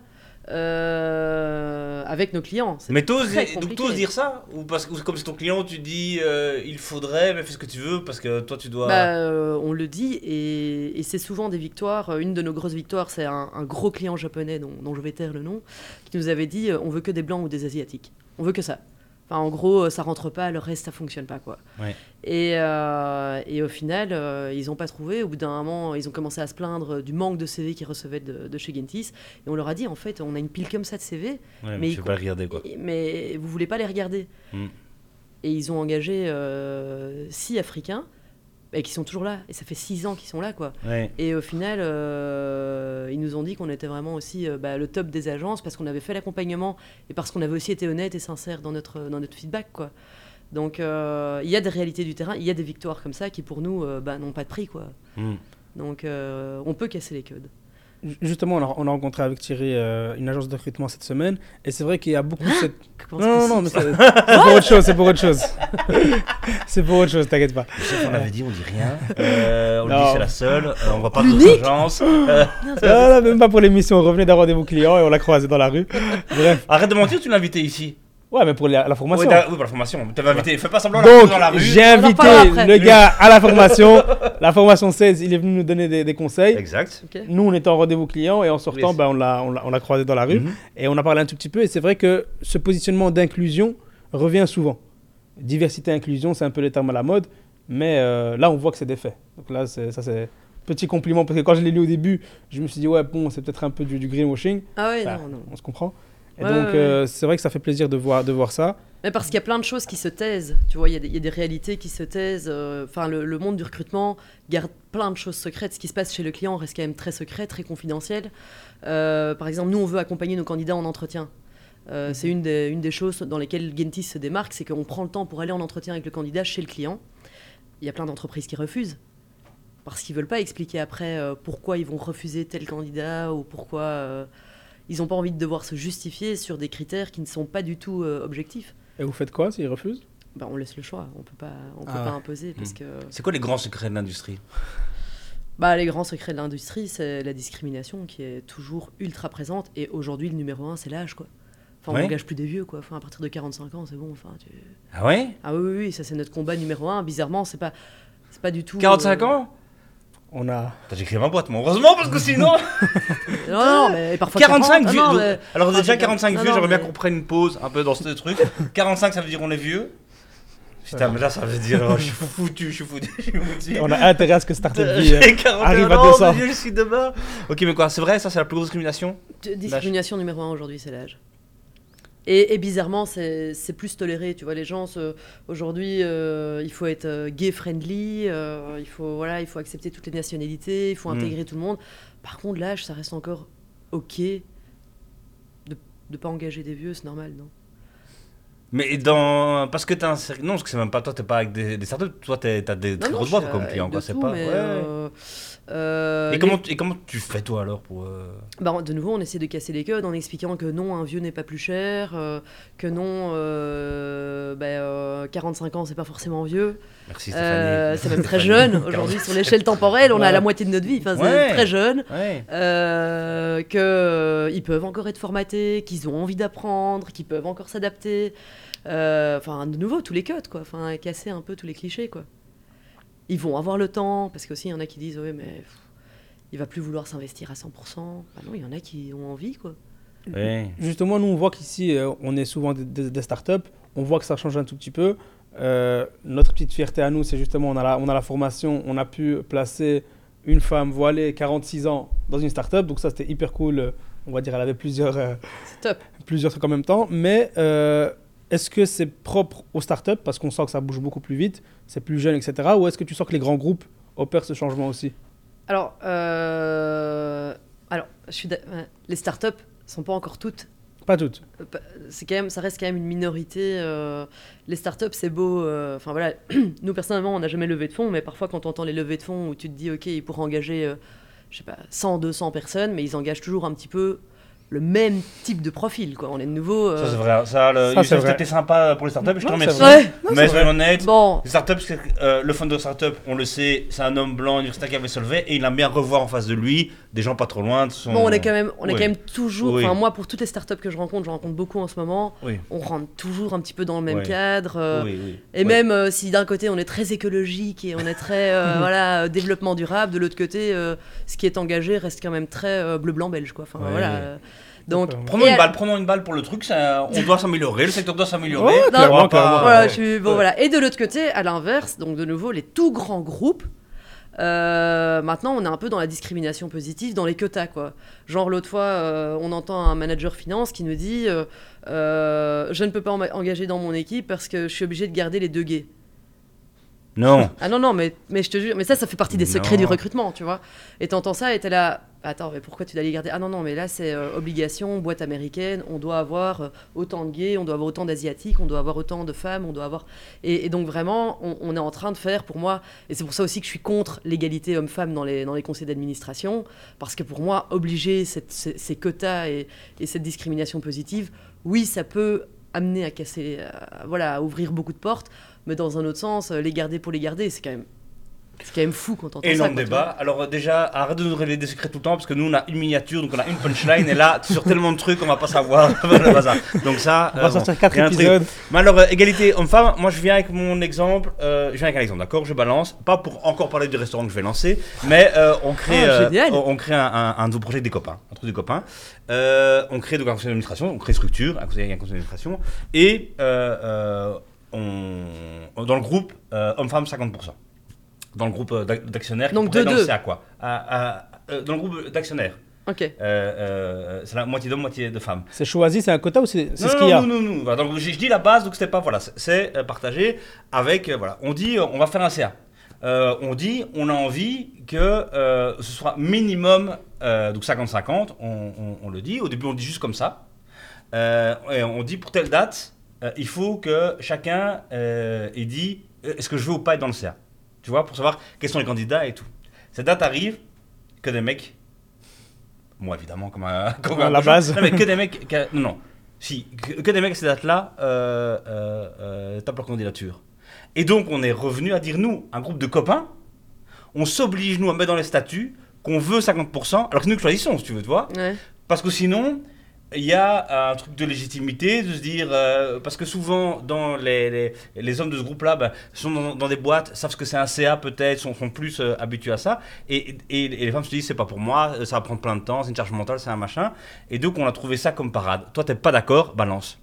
euh, avec nos clients. C'est Mais t'oses donc dire ça Ou parce que comme c'est ton client, tu dis euh, il faudrait, mais fais ce que tu veux parce que toi tu dois. Bah, on le dit et, et c'est souvent des victoires. Une de nos grosses victoires, c'est un, un gros client japonais dont, dont je vais taire le nom, qui nous avait dit on veut que des blancs ou des asiatiques. On veut que ça. Enfin, en gros, euh, ça rentre pas, le reste ça fonctionne pas quoi. Ouais. Et, euh, et au final, euh, ils ont pas trouvé. Au bout d'un moment, ils ont commencé à se plaindre du manque de CV qu'ils recevaient de, de chez Gentis. Et on leur a dit en fait, on a une pile comme ça de CV, ouais, mais, mais il co- pas regarder quoi. mais vous voulez pas les regarder. Mm. Et ils ont engagé euh, six Africains et qui sont toujours là. Et ça fait six ans qu'ils sont là, quoi. Ouais. Et au final, euh, ils nous ont dit qu'on était vraiment aussi euh, bah, le top des agences parce qu'on avait fait l'accompagnement et parce qu'on avait aussi été honnête et sincère dans notre, dans notre feedback, quoi. Donc euh, il y a des réalités du terrain, il y a des victoires comme ça qui pour nous bah, n'ont pas de prix, quoi. Mm. Donc on peut casser les codes. Ju- Justement, on a, on a rencontré avec Thierry euh, une agence de recrutement cette semaine, et c'est vrai qu'il y a beaucoup de cette... Comment Non, non, non, mais c'est pour autre chose, c'est pour autre chose. c'est pour autre chose, t'inquiète pas. Chef, on l'avait dit, on dit rien. Euh, on Non. dit, c'est la seule. Euh, on va pas L'unique d'autres agences. Euh, ça Non, c'est pas Ah, même pas pour l'émission, on revenait d'un rendez-vous client et on l'a croisé dans la rue. Bref, arrête de mentir, tu l'as invité ici. Ouais, mais pour la, la Oui, formation. oui, pour la formation. Tu invité. Fais pas semblant Donc, dans la rue. j'ai invité le gars à la formation. La formation 16, il est venu nous donner des, des conseils. Exact. Nous, on était en rendez-vous client et en sortant, ben, on l'a on croisé dans la rue. Mhm. Et on a parlé un tout petit peu. Et c'est vrai que ce positionnement d'inclusion revient souvent. Diversité, inclusion, c'est un peu les termes à la mode. Mais euh, là, on voit que c'est des faits. Donc là, ça, c'est petit compliment. Parce que quand je l'ai lu au début, je me suis dit, ouais, bon, c'est peut-être un peu du, du greenwashing. Ah ouais, Bah, non, non. On se comprend. Et Ouais, donc, ouais, euh, c'est vrai que ça fait plaisir de voir, de voir ça. Mais parce qu'il y a plein de choses qui se taisent. Tu vois, il y, a des- il y a des réalités qui se taisent. euh, Enfin, le, le monde du recrutement garde plein de choses secrètes. Ce qui se passe chez le client reste quand même très secret, très confidentiel. Euh, par exemple, nous, on veut accompagner nos candidats en entretien. C'est une des, une des choses dans lesquelles Gentis se démarque, c'est qu'on prend le temps pour aller en entretien avec le candidat chez le client. Il y a plein d'entreprises qui refusent parce qu'ils veulent pas expliquer après pourquoi ils vont refuser tel candidat ou pourquoi ils n'ont pas envie de devoir se justifier sur des critères qui ne sont pas du tout euh, objectifs. Et vous faites quoi s'ils refusent? Bah, on laisse le choix, on peut pas, on peut Ah pas imposer parce que C'est quoi les grands secrets de l'industrie? Bah, les grands secrets de l'industrie, c'est la discrimination qui est toujours ultra présente et aujourd'hui le numéro un c'est l'âge quoi. Enfin, on Ouais. n'engage plus des vieux quoi. Enfin, à partir de 45 ans, c'est bon. Enfin, tu- Ah ouais? Ah oui, oui, oui, ça c'est notre combat numéro un. Bizarrement, c'est pas, c'est pas du tout. 45 euh, ans? On a. T'as écrit ma boîte, moi. Heureusement, parce que sinon. Non, non, mais parfois 45 40, vieux. ah non, donc- mais- Alors, enfin, déjà, c'est- 45 non, vieux, non, j'aimerais bien mais- qu'on prenne une pause un peu dans ce truc. 45, ça veut dire on est vieux. Putain, mais là, ça veut dire oh, je suis foutu, je suis foutu, je suis foutu. On a intérêt à ce que Startup Vie. euh, J'ai 41 arrive à ans, 200. mon Dieu, je suis demain. Ok, mais quoi, c'est vrai, ça, c'est la plus grosse discrimination? Discrimination numéro un aujourd'hui, c'est l'âge. Et, et bizarrement, c'est plus toléré. Tu vois, les gens, aujourd'hui, euh, il faut être euh, gay-friendly, euh, il, faut, voilà, il faut accepter toutes les nationalités, il faut Mm. intégrer tout le monde. Par contre, l'âge, ça reste encore OK de ne pas engager des vieux, c'est normal, non? Mais dans. Parce que t'as un. Non, parce que c'est même pas toi, t'es pas avec des, des startups, toi, t'es- t'as des très Non, grosses boîtes comme client, quoi, c'est pas. mais, ouais. euh, euh, Et les- comment, et comment tu fais, toi, alors, pour. euh, Bah, de nouveau, on essaie de casser les codes en expliquant que non, un vieux n'est pas plus cher, euh, que non, euh, bah, 45 ans, c'est pas forcément vieux. Merci, Stéphanie. c'est même très jeune. Aujourd'hui, sur l'échelle temporelle, on a Ouais. la moitié de notre vie. Enfin, c'est Ouais. très jeune. Ouais. Euh, que euh, ils peuvent encore être formatés, qu'ils ont envie d'apprendre, qu'ils peuvent encore s'adapter. Enfin, de nouveau, tous les codes, quoi. Enfin, casser un peu tous les clichés, quoi. Ils vont avoir le temps, parce qu'aussi, il y en a qui disent, ouais, mais pff, il va plus vouloir s'investir à 100%. Bah non, il y en a qui ont envie, quoi. Justement, nous, on voit qu'ici, euh, on est souvent des, des- des startups. On voit que ça change un tout petit peu. Euh, notre petite fierté à nous, c'est justement, on a, la, on a la formation. On a pu placer une femme voilée, 46 ans, dans une startup. Donc ça, c'était hyper cool. On va dire, elle avait plusieurs, euh, top. plusieurs trucs en même temps. Mais euh, est-ce que c'est propre aux startups Parce qu'on sent que ça bouge beaucoup plus vite, c'est plus jeune, etc. Ou est-ce que tu sens que les grands groupes opèrent ce changement aussi Alors, euh, alors je suis d'a- ouais, les startups sont pas encore toutes Pas toutes. Euh, c'est quand même, ça reste quand même une minorité. euh, les startups, c'est beau. euh, Enfin voilà, nous personnellement, on n'a jamais levé de fonds, mais parfois quand on entend les levées de fonds où tu te dis, ok, ils pourraient engager, euh, je sais pas, 100, 200 personnes, mais ils engagent toujours un petit peu le même type de profil, quoi. On est de nouveau. euh, Ça, c'est vrai. Ça, le, Ça, c'est Youssef, vrai. t'étais sympa pour les startups, je te remercie. Ouais. Non, Mais soyons honnêtes, Bon, les startups, euh, le founder de startup, on le sait, c'est un homme blanc universitaire qui avait se levé et il aime bien revoir en face de lui des gens pas trop loin de son. bon, on est quand même, on est quand même toujours. Oui. Moi, pour toutes les startups que je rencontre, je rencontre beaucoup en ce moment. Oui, On rentre toujours un petit peu dans le même cadre. euh, oui, oui. Et Oui. même euh, si d'un côté on est très écologique et on est très euh, voilà euh, développement durable, de l'autre côté euh, ce qui est engagé reste quand même très euh, bleu blanc belge quoi. Enfin voilà. Donc. Prenons une à- balle, prenons une balle pour le truc, ça- on doit s'améliorer, le secteur doit s'améliorer. Ouais, On va clairement, pas- clairement. voilà, ouais. je suis bon Ouais. voilà. Et de l'autre côté, à l'inverse, donc de nouveau les tout grands groupes. euh, maintenant, on est un peu dans la discrimination positive, dans les quotas, quoi. Genre, l'autre fois, euh, on entend un manager finance qui nous dit euh, euh, Je ne peux pas en- engager dans mon équipe parce que je suis obligé de garder les deux gays. Non. Ah non, non, mais, mais je te jure, mais ça, ça fait partie des secrets Non. du recrutement, tu vois. Et t'entends ça et t'es là, attends, mais pourquoi tu dois les garder? Ah non, non, mais là, c'est euh, obligation, boîte américaine, on doit avoir euh, autant de gays, on doit avoir autant d'asiatiques, on doit avoir autant de femmes, on doit avoir. Et, donc, vraiment, on, est en train de faire, pour moi, et c'est pour ça aussi que je suis contre l'égalité homme-femme dans les, dans les conseils d'administration, parce que pour moi, obliger ces, quotas et, et cette discrimination positive, oui, ça peut amener à casser, voilà, à ouvrir beaucoup de portes, mais dans un autre sens, euh, les garder pour les garder, c'est quand même, c'est quand même fou quand on entend ça. Énorme tu débat. Alors euh, déjà, arrête de nous révéler des secrets tout le temps parce que nous on a une miniature, donc on a une punchline et là sur tellement de trucs on va pas savoir le bazar. Donc ça, On euh, va bon, sortir 4 rien de très- épisodes. Mais alors euh, égalité homme-femme, moi je viens avec mon exemple, euh, je viens avec un exemple, d'accord, je balance, pas pour encore parler du restaurant que je vais lancer, mais euh, on crée, Ah, euh, on, on crée un, un, un nouveau projet des copains, un truc des copains. Euh, on crée donc un conseil d'administration, on crée structure, un conseil, un conseil d'administration et euh, euh, on, dans le groupe euh, homme-femme 50%. Dans le groupe euh, d'ac- d'actionnaires. qui Donc pourraient deux, lancer deux. à quoi? À- à- euh, Dans le groupe d'actionnaires. Ok. Euh, euh, c'est la moitié d'hommes, moitié de femmes. C'est choisi, c'est un quota ou c'est c'est Non, ce non, qu'il y a non, non, non, donc je, je dis la base, donc c'était pas voilà, c'est- c'est euh, partagé avec euh, voilà. On dit euh, on va faire un CA. Euh, on dit on a envie que euh, ce soit minimum euh, donc 50-50. On, on- on le dit. Au début on dit juste comme ça. Euh, et on dit pour telle date, euh, il faut que chacun euh, ait dit euh, est-ce que je veux ou pas être dans le CA. Tu vois pour savoir quels sont les candidats et tout. Cette date arrive que des mecs. Moi évidemment comme un comme À un la base. Non, mais que des mecs. que- non, non. Si, que, que des mecs à ces dates-là euh, euh, euh, tapent leur candidature. Et donc, on est revenu à dire, nous, un groupe de copains, on s'oblige, nous, à mettre dans les statuts qu'on veut 50%, alors que nous choisissons, si tu veux, tu vois. Ouais. Parce que sinon, il y a un truc de légitimité, de se dire. euh, parce que souvent, dans les, les, les hommes de ce groupe-là, ben, sont dans, dans des boîtes, savent ce que c'est un CA peut-être, sont, sont plus euh, habitués à ça. Et, et, et les femmes se disent, c'est pas pour moi, ça va prendre plein de temps, c'est une charge mentale, c'est un machin. Et donc, on a trouvé ça comme parade. Toi, t'es pas d'accord, balance.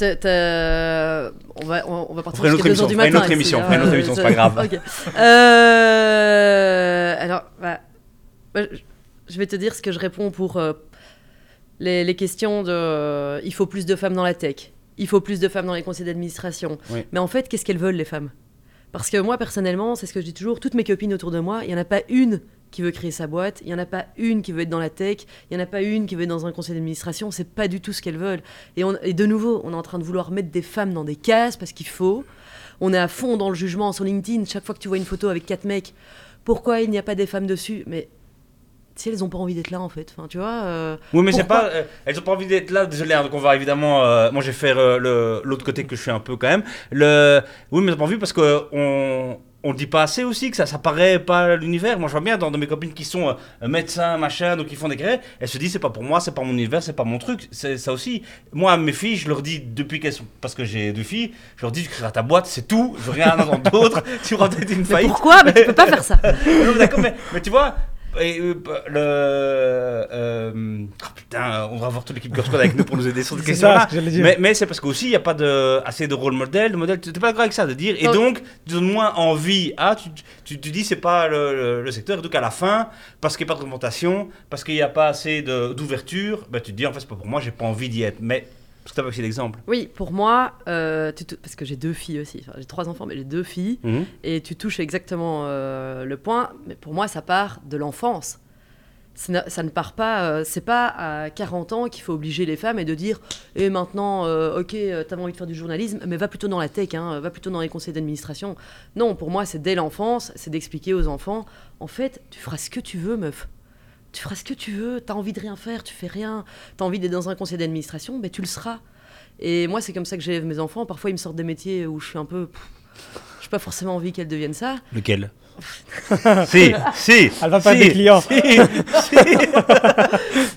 On va, on, on va partir jusqu'à autre 2 émission, heures du on fera une autre émission, on une autre émission, c'est pas grave. Euh, alors, bah, bah, je- vais te dire ce que je réponds pour les, les questions de. euh, il faut plus de femmes dans la tech. Il faut plus de femmes dans les conseils d'administration. Oui. Mais en fait, qu'est-ce qu'elles veulent, les femmes? Parce que moi, personnellement, c'est ce que je dis toujours, toutes mes copines autour de moi, il n'y en a pas une qui veut créer sa boîte, il n'y en a pas une qui veut être dans la tech, il n'y en a pas une qui veut être dans un conseil d'administration, c'est pas du tout ce qu'elles veulent. Et, on- et de nouveau, on est en train de vouloir mettre des femmes dans des cases parce qu'il faut. On est à fond dans le jugement sur LinkedIn. Chaque fois que tu vois une photo avec quatre mecs, pourquoi il n'y a pas des femmes dessus? Mais si elles n'ont pas envie d'être là, en fait. Enfin, tu vois. euh, Oui, mais c'est pas. euh, elles ont pas envie d'être là, désolé, hein, donc on va évidemment. euh, moi, je vais faire l'autre côté que je fais un peu quand même. Le, oui, mais elles ont pas envie parce que on. On le dit pas assez aussi, que ça, ça paraît pas l'univers. Moi, je vois bien dans, dans mes copines qui sont médecins, machin, donc ils font des carrières. Elles se disent, c'est pas pour moi, c'est pas mon univers, c'est pas mon truc. C'est ça aussi. Moi, mes filles, je leur dis depuis qu'elles sont. Parce que j'ai deux filles, je leur dis, tu crées ta boîte, c'est tout. Je veux rien entendre d'autre. tu auras peut-être une Mais faillite. pourquoi? Mais tu peux pas faire ça. Non, mais d'accord, mais, mais tu vois, et, euh, le. euh, oh, putain, on va avoir toute l'équipe Girl Squad avec nous pour nous aider sur cette C'est ça question-là. ce. Mais, mais c'est parce qu'aussi, il n'y a pas de, assez de rôle modèle. De modèle tu n'es pas d'accord avec ça, de dire. Et Non. donc, tu donnes moins envie. Ah, tu, tu, tu dis, c'est pas le, le- le secteur. Et donc, à la fin, parce qu'il n'y a pas de réglementation, parce qu'il n'y a pas assez de- d'ouverture, bah, tu te dis, en fait, c'est pas pour moi, j'ai pas envie d'y être. Mais, parce que tu as pas aussi d'exemple. Oui, pour moi, euh, tu parce que j'ai deux filles aussi. Enfin, j'ai trois enfants, mais j'ai deux filles. Et tu touches exactement euh, le point. Mais pour moi, ça part de l'enfance. Ça ne, ça ne part pas. euh, c'est pas à 40 ans qu'il faut obliger les femmes et de dire Et maintenant, euh, ok, t'avais envie de faire du journalisme, mais va plutôt dans la tech, hein, va plutôt dans les conseils d'administration. Non, pour moi, c'est dès l'enfance, c'est d'expliquer aux enfants En fait, tu feras ce que tu veux, meuf. Tu feras ce que tu veux. T'as envie de rien faire, tu fais rien. T'as envie d'être dans un conseil d'administration, ben tu le seras. Et moi, c'est comme ça que j'élève mes enfants. Parfois, ils me sortent des métiers où je suis un peu. J'ai pas forcément envie qu'elles deviennent ça. Lequel Si, si. Elle va pas si, être des clients. si, si.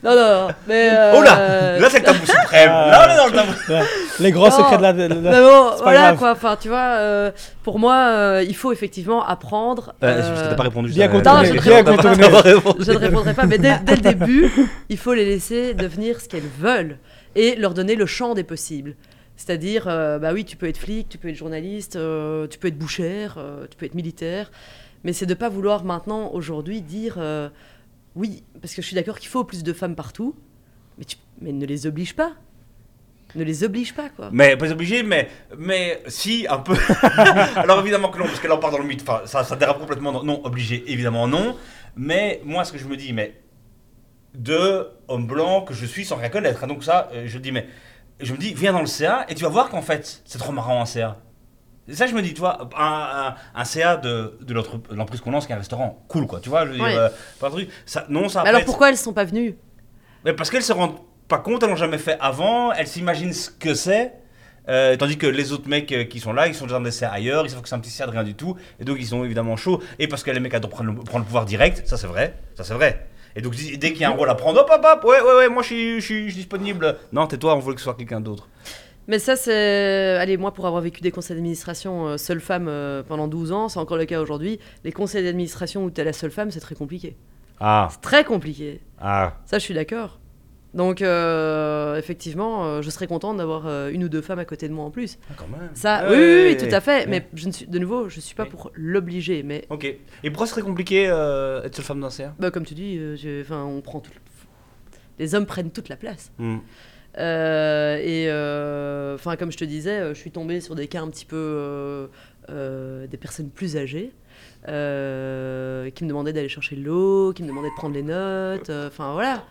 Non, non, non. Mais. euh, Oh là Là, c'est le tabou suprême. Là, on est dans le tabou. Les gros Non. secrets de la. de la- Mais bon, voilà grave. quoi. Enfin, tu vois, euh, pour moi, euh, il faut effectivement apprendre. Euh, euh, je t'ai pas répondu. bien contourné, je- bien je- contourné. T'as. Je ne répondrai pas, mais dès, dès le début, il faut les laisser devenir ce qu'elles veulent et leur donner le champ des possibles. C'est-à-dire, euh, bah oui, tu peux être flic, tu peux être journaliste, euh, tu peux être bouchère, euh, tu peux être militaire, mais c'est de pas vouloir maintenant, aujourd'hui, dire oui, parce que je suis d'accord qu'il faut plus de femmes partout, mais, ne les oblige pas. Ne les oblige pas, quoi. Mais pas obligé, mais, mais si, un peu. Alors évidemment que non, parce que là on part dans le mythe. Enfin, ça, ça dérape complètement. dans- Non, obligé, évidemment non. Mais moi, ce que je me dis, mais de homme blanc que je suis sans rien connaître. hein, donc ça, je dis, mais je me dis, viens dans le CA et tu vas voir qu'en fait, c'est trop marrant un CA. Et ça, je me dis, tu vois, un, un, un CA de, de l'entre- de l'entreprise qu'on lance, qui est un restaurant, cool quoi, tu vois, je veux dire, euh, pas un truc. Ça, non, ça Mais alors être- pourquoi elles sont pas venues? Mais parce qu'elles se rendent pas compte, elles l'ont jamais fait avant, elles s'imaginent ce que c'est. euh, tandis que les autres mecs euh, qui sont là, ils sont déjà dans des CA ailleurs, ils savent que c'est un petit CA de rien du tout, et donc ils sont évidemment chauds. Et parce que les mecs adorent prendre le, prendre le pouvoir direct, ça c'est vrai, ça c'est vrai. Et donc dès qu'il y a un rôle à prendre, hop hop hop, ouais ouais ouais, moi je suis, disponible. Non, tais-toi, on veut que ce soit quelqu'un d'autre. Mais ça, c'est. Allez, moi, pour avoir vécu des conseils d'administration euh, seule femme euh, pendant 12 ans, c'est encore le cas aujourd'hui. Les conseils d'administration où tu es la seule femme, c'est très compliqué. Ah, C'est très compliqué. ah. Ça, je suis d'accord. Donc, euh, effectivement, euh, je serais contente d'avoir euh, une ou deux femmes à côté de moi en plus. Ah, quand même. Ça, oui, oui, tout à fait. Mais je ne suis, de nouveau, je suis pas pour l'obliger. Mais Ok. Et pourquoi ce serait compliqué être seule femme dans le CA bah, comme tu dis, enfin, on prend tout. Les hommes prennent toute la place. Hmm. Et enfin, comme je te disais, je suis tombée sur des cas un petit peu des personnes plus âgées qui me demandaient d'aller chercher l'eau, qui me demandaient de prendre les notes. Enfin voilà,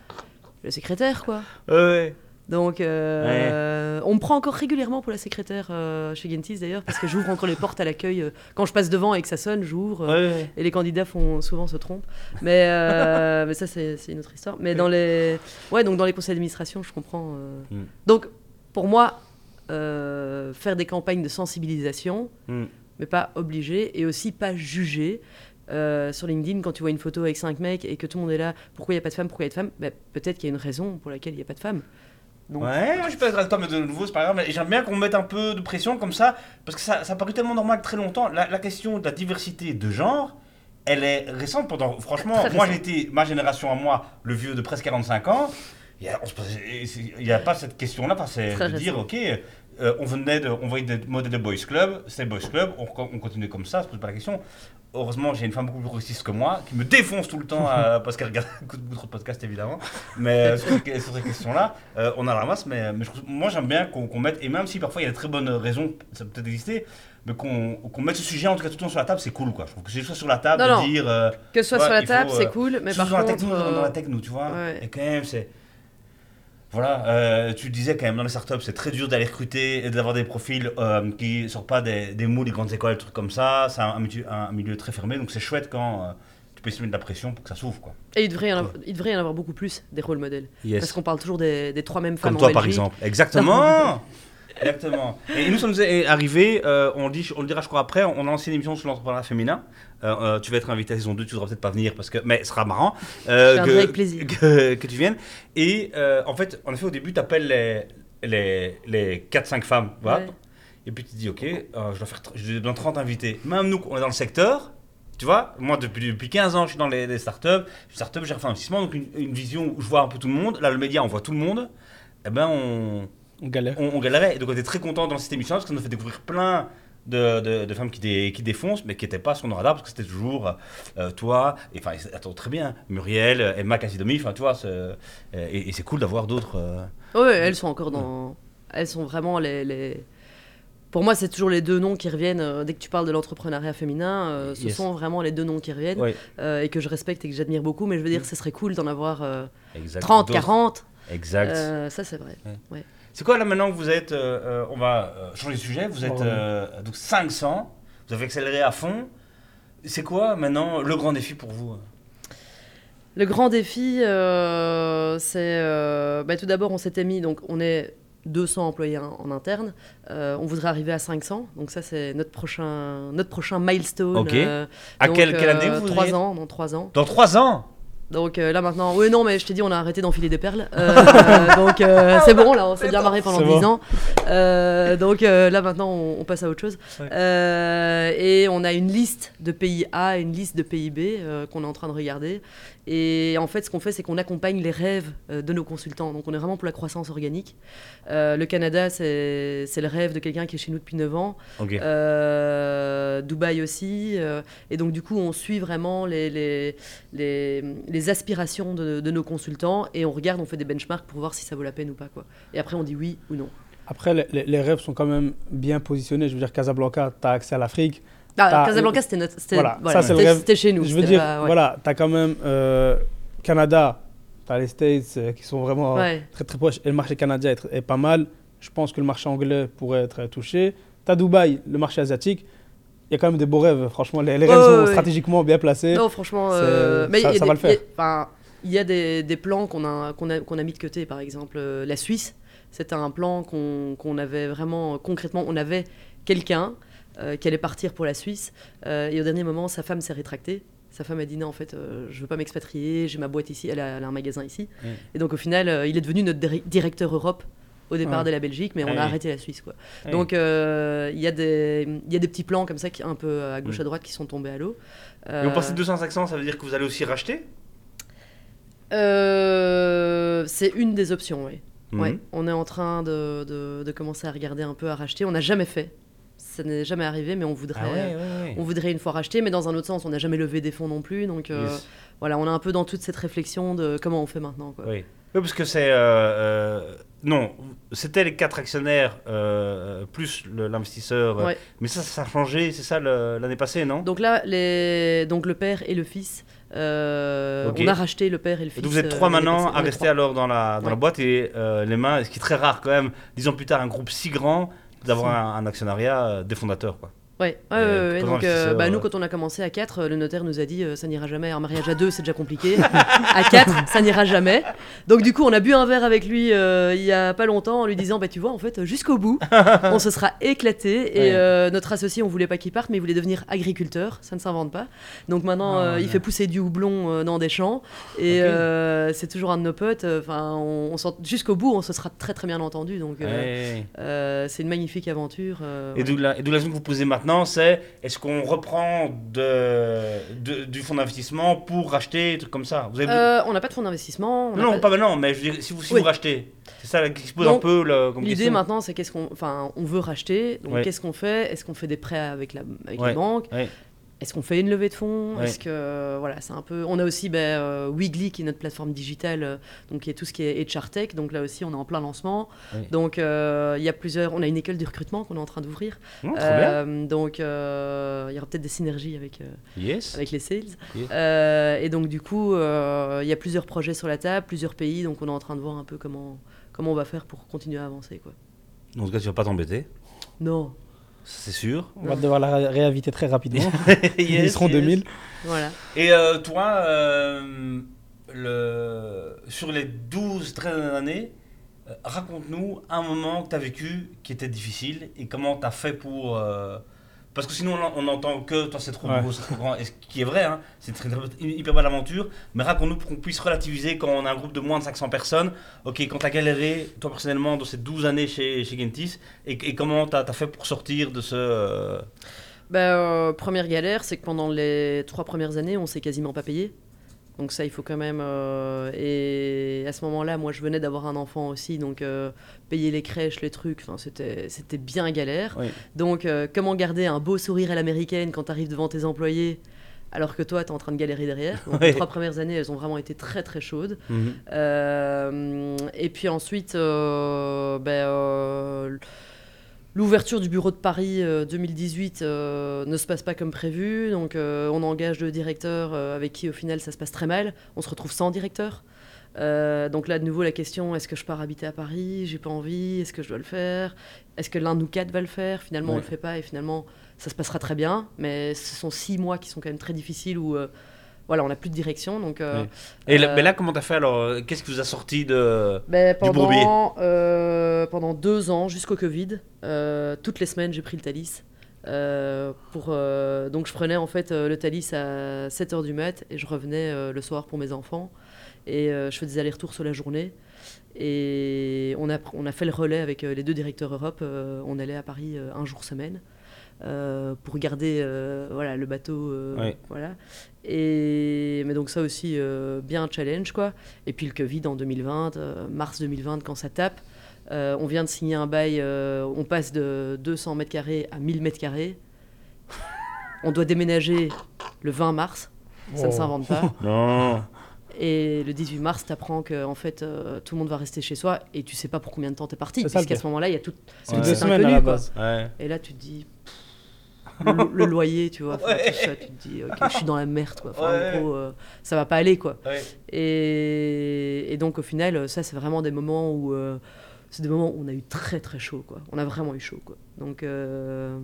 le secrétaire quoi. Ouais. Donc, euh, on me prend encore régulièrement pour la secrétaire euh, chez Gentis d'ailleurs, parce que j'ouvre encore les portes à l'accueil. euh, quand je passe devant et que ça sonne, j'ouvre. Ouais. et les candidats font souvent se trompent. Mais, mais ça, c'est une autre histoire. Mais dans les, ouais, donc dans les conseils d'administration, je comprends. Mm. Donc, pour moi, faire des campagnes de sensibilisation, Hmm. mais pas obligé, et aussi pas juger. Euh, sur LinkedIn, quand tu vois une photo avec cinq mecs et que tout le monde est là, pourquoi il n'y a pas de femmes, pourquoi il y a de femmes? Ben, Peut-être qu'il y a une raison pour laquelle il n'y a pas de femmes. Donc, Ouais, moi je suis pas d'accord avec toi, mais de nouveau, c'est pas grave. J'aime bien qu'on mette un peu de pression comme ça, parce que ça, ça a paru tellement normal très longtemps. La, la question de la diversité de genre, elle est récente. Pendant, franchement, Très moi j'étais, ma génération à moi, le vieux de presque 45 ans, il n'y a, pas cette question-là, parce que de dire, ok, euh, on venait de, on voyait des modèles de boys club, c'est boys club, on, on continue comme ça, se pose pas la question. Heureusement, j'ai une femme beaucoup plus progressiste que moi, qui me défonce tout le temps, euh, parce qu'elle regarde beaucoup trop de podcasts évidemment. Mais euh, sur, ces- sur ces questions-là, euh, on a la ramasse, mais, mais je trouve- moi j'aime bien qu'on mette, et même si parfois il y a de très bonnes raisons, ça peut peut-être exister, mais qu'on mette ce sujet en tout cas tout le temps sur la table, c'est cool quoi. Je trouve que c'est juste sur la table Non, de non. dire. euh, que ce soit Ouais, sur la table, c'est cool, mais par dans, la contre. techno, dans la techno, tu vois. ouais. Et quand même, c'est. Voilà, euh, tu disais quand même dans les startups, c'est très dur d'aller recruter et d'avoir des profils euh, qui sortent pas des, des moules, des grandes écoles, des trucs comme ça. C'est un, un milieu, très fermé, donc c'est chouette quand euh, tu peux de mettre de la pression pour que ça s'ouvre. Quoi. Et il devrait, y en avoir, il devrait y en avoir beaucoup plus des rôles modèles. Parce qu'on parle toujours des, des trois mêmes femmes Comme en toi par Belgique. exemple. Exactement Exactement. Et nous, ça nous est arrivé, euh, on, le dit, on le dira je crois après, on a lancé une émission sur l'entrepreneuriat féminin. Euh, euh, tu vas être invité à la saison 2, tu voudras peut-être pas venir, parce que, mais ce sera marrant. euh, Je viendrai avec plaisir. Que, que tu viennes. Et en fait, en effet, au début, tu appelles les, les, les 4-5 femmes. Voilà. Ouais. Et puis tu te dis, ok, je dois faire je dois 30 invités. Même nous, on est dans le secteur. Tu vois, moi depuis, depuis 15 ans, je suis dans les, les startups. Startup, j'ai fait un investissement, donc une, une vision où je vois un peu tout le monde. Là, le média, on voit tout le monde. Eh ben, on, On galère. on, on galérait. Et donc, on était très content dans cette émission parce que ça nous fait découvrir plein de, de, de femmes qui, dé- qui défoncent, mais qui n'étaient pas sur nos radars parce que c'était toujours euh, toi, et enfin, attends, très bien, Muriel, Emma Casidomi, enfin, tu vois, c'est- euh, et, et c'est cool d'avoir d'autres. euh, Ouais, elles sont encore dans. Elles sont vraiment les. les- Pour moi, c'est toujours les deux noms qui reviennent. euh, dès que tu parles de l'entrepreneuriat féminin, euh, ce Yes. sont vraiment les deux noms qui reviennent Ouais, euh, et que je respecte et que j'admire beaucoup. Mais je veux dire, ce serait cool d'en avoir euh, exact. 30, D'autres. 40. Exact. Euh, ça, c'est vrai. C'est quoi là maintenant que vous êtes, euh, euh, on va euh, changer de sujet, vous êtes euh, donc 500, vous avez accéléré à fond. C'est quoi maintenant le grand défi pour vous? Le grand défi, euh, c'est. euh, bah, tout d'abord, on s'était mis. Donc, on est 200 employés en, en interne. Euh, on voudrait arriver à 500. Donc, ça, c'est notre prochain, notre prochain milestone. Ok. euh, À donc, quelle, quelle année euh, vous Trois voudriez ans, dans trois ans. Dans 3 ans? Donc euh, là maintenant, oui non mais je t'ai dit on a arrêté d'enfiler des perles, Euh, donc euh, c'est bon là on s'est bien marré pendant C'est 10 bon. ans, Euh, donc euh, là maintenant on, on passe à autre chose, Ouais. Euh, et on a une liste de pays A et une liste de pays B euh, qu'on est en train de regarder, et en fait ce qu'on fait c'est qu'on accompagne les rêves euh, de nos consultants, donc on est vraiment pour la croissance organique. Euh, le Canada c'est le rêve de quelqu'un qui est chez nous depuis 9 ans, euh, Dubaï aussi. et donc, du coup, on suit vraiment les, les, les, les aspirations de, de nos consultants et on regarde, on fait des benchmarks pour voir si ça vaut la peine ou pas. Quoi. Et après, on dit oui ou non. Après, les rêves sont quand même bien positionnés. Je veux dire, Casablanca, tu as accès à l'Afrique. Ah, T'as- Casablanca, c'était notre. c'était- Voilà, voilà, c'était- chez nous. Je veux dire, pas- ouais. voilà, tu as quand même euh, Canada, tu as les States euh, qui sont vraiment Ouais. très très proches. Et le marché canadien est, pas mal. Je pense que le marché anglais pourrait être touché. Tu as Dubaï, le marché asiatique. Il y a quand même des beaux rêves. Franchement, les, les rêves sont ouais, stratégiquement bien placés. Non, franchement, euh, mais ça- des- va le faire. il y a- des, des plans qu'on a, qu'on a, qu'on a mis de côté, par exemple euh, la Suisse. C'était un plan qu'on qu'on avait vraiment concrètement. On avait quelqu'un euh, qui allait partir pour la Suisse euh, et au dernier moment, sa femme s'est rétractée. Sa femme a dit non, en fait, euh, je veux pas m'expatrier, j'ai ma boîte ici, elle a, elle a un magasin ici. Mm. Et donc au final, euh, il est devenu notre dir- directeur Europe au départ Ouais. de la Belgique, mais on Ouais. a arrêté la Suisse. Quoi. Donc euh, il y, a des- il y a des petits plans comme ça, qui, un peu à gauche Mm. à droite, qui sont tombés à l'eau. Et passez de 200 à 500, ça veut dire que vous allez aussi racheter? C'est une des options, oui. Ouais, on est en train de, de- de commencer à regarder un peu à racheter. On n'a jamais fait. Ça n'est jamais arrivé, mais on voudrait, Ah ouais, ouais, ouais. on voudrait une fois racheter. Mais dans un autre sens, on n'a jamais levé des fonds non plus. Donc euh, Yes. voilà, on est un peu dans toute cette réflexion de comment on fait maintenant. Quoi. Oui. Oui, parce que c'est. euh, euh, non, c'était les quatre actionnaires euh, plus l'investisseur. Ouais. Mais ça, ça a changé, c'est ça l'année passée, non? Donc là, les... donc le père et le fils, euh, on a racheté le père et le fils. Donc vous êtes trois maintenant à rester alors dans la, dans la Ouais. boîte et les mains, ce qui est très rare quand même, dix ans plus tard, un groupe si grand, d'avoir un, actionnariat euh, des fondateurs. Quoi. Ouais, ouais, Et ouais, ouais, trois donc euh, bah, nous euh. quand on a commencé à 4, le notaire nous a dit euh, ça n'ira jamais, un mariage à 2 c'est déjà compliqué, à 4 ça n'ira jamais. Donc du coup on a bu un verre avec lui euh, il y a pas longtemps en lui disant bah tu vois en fait jusqu'au bout on se sera éclaté. Et Ouais. euh, notre associé on voulait pas qu'il parte mais il voulait devenir agriculteur, ça ne s'invente pas. Donc maintenant Ah, euh, il fait pousser du houblon euh, dans des champs. Et euh, c'est toujours un de nos potes, enfin on, on s'en- jusqu'au bout on se sera très très bien entendu. Donc euh, euh, c'est une magnifique aventure. euh, Et d'où la, et que vous posez maintenant, c'est est-ce qu'on reprend de, de- du fonds d'investissement pour racheter, des trucs comme ça? Vous avez... Euh, on n'a pas de fonds d'investissement. Non, pas- pas maintenant, mais je veux dire, si vous, si Oui. vous rachetez, c'est ça qui se pose un peu le, comme L'idée maintenant, c'est qu'est-ce qu'on, enfin, on veut racheter. Donc Ouais. qu'est-ce qu'on fait? Est-ce qu'on fait des prêts avec la, avec Ouais. les banques Ouais. Est-ce qu'on fait une levée de fonds Ouais. Est-ce que voilà, c'est un peu. On a aussi ben, euh, Weegly qui est notre plateforme digitale, euh, donc qui est tout ce qui est HR Tech. Donc là aussi, on est en plein lancement. Donc euh, il y a plusieurs. On a une école de recrutement qu'on est en train d'ouvrir. Euh, donc euh, il y aura peut-être des synergies avec. euh, Yes. avec les sales. Yes. Euh, et donc, du coup, euh, il y a plusieurs projets sur la table, plusieurs pays, donc on est en train de voir un peu comment, comment on va faire pour continuer à avancer. Quoi. En tout cas, tu vas pas t'embêter, Non, c'est sûr. On va devoir la ré- réinviter très rapidement. Ils seront yes. 2000. voilà. Et euh, toi, euh, le... sur les 12 très dernières années, euh, raconte-nous un moment que tu as vécu qui était difficile et comment tu as fait pour... euh, Parce que sinon, on, on entend que toi, c'est trop Ouais. beau, c'est trop grand, et ce qui est vrai, hein, c'est une, hyper belle aventure, mais raconte-nous pour qu'on puisse relativiser quand on a un groupe de moins de 500 personnes. Ok, quand tu as galéré, toi personnellement, dans ces 12 années chez, chez Gentis, et, et comment tu as, fait pour sortir de ce... euh, euh, première galère, c'est que pendant les trois premières années, on s'est quasiment pas payé. Donc ça, il faut quand même... euh, et à ce moment-là, moi, je venais d'avoir un enfant aussi, donc euh, payer les crèches, les trucs, c'était bien galère. Oui. Donc, euh, comment garder un beau sourire à l'américaine quand tu arrives devant tes employés alors que toi, tu es en train de galérer derrière? Donc, Ouais. Les trois premières années, elles ont vraiment été très très chaudes. Euh, et puis ensuite, euh, l'ouverture du bureau de Paris euh, 2018 euh, ne se passe pas comme prévu. Donc euh, on engage le directeur euh, avec qui au final ça se passe très mal. On se retrouve sans directeur. Euh, donc là, de nouveau, la question est-ce que je pars habiter à Paris? J'ai pas envie. Est-ce que je dois le faire? Est-ce que l'un de nous quatre va le faire? Finalement, on Ouais. le fait pas et finalement, ça se passera très bien. Mais ce sont six mois qui sont quand même très difficiles où euh, voilà, on n'a plus de direction. Donc, euh, Oui. Et là, Euh, mais là, comment tu as fait alors euh, Qu'est-ce qui vous a sorti de... ben, Du bourbier. pendant, euh, pendant deux ans, jusqu'au Covid, toutes les semaines, j'ai pris le Thalys. Pour, donc je prenais en fait le Thalys à 7h du mat et je revenais le soir pour mes enfants. Et je faisais des allers-retours sur la journée. Et on a, on a fait le relais avec les deux directeurs Europe. on allait à Paris un jour semaine euh, pour garder euh, voilà, le bateau. euh, Ouais. voilà. Et, mais donc ça aussi, euh, bien un challenge. quoi. Et puis le Covid en 2020, euh, mars 2020, quand ça tape, euh, on vient de signer un bail, euh, on passe de 200 mètres carrés à 1000 mètres carrés. On doit déménager le 20 mars, ça ne Oh. s'invente pas. Non. Et le 18 mars, tu apprends que en fait, euh, tout le monde va rester chez soi et tu sais pas pour combien de temps tu es parti. Puisqu'à pire. ce moment-là, il y a tout. C'est Ouais. deux semaines à la quoi. base. Ouais. Et là, tu te dis. pff, Le, le loyer, tu vois. Ouais. tout ça, tu te dis, ok, je suis dans la merde, quoi. Enfin, Ouais. En gros, euh, ça va pas aller, quoi. Ouais. Et, et donc, au final, ça, c'est vraiment des moments où. euh, c'est des moments où on a eu très, très chaud, quoi. On a vraiment eu chaud, quoi. Donc. euh,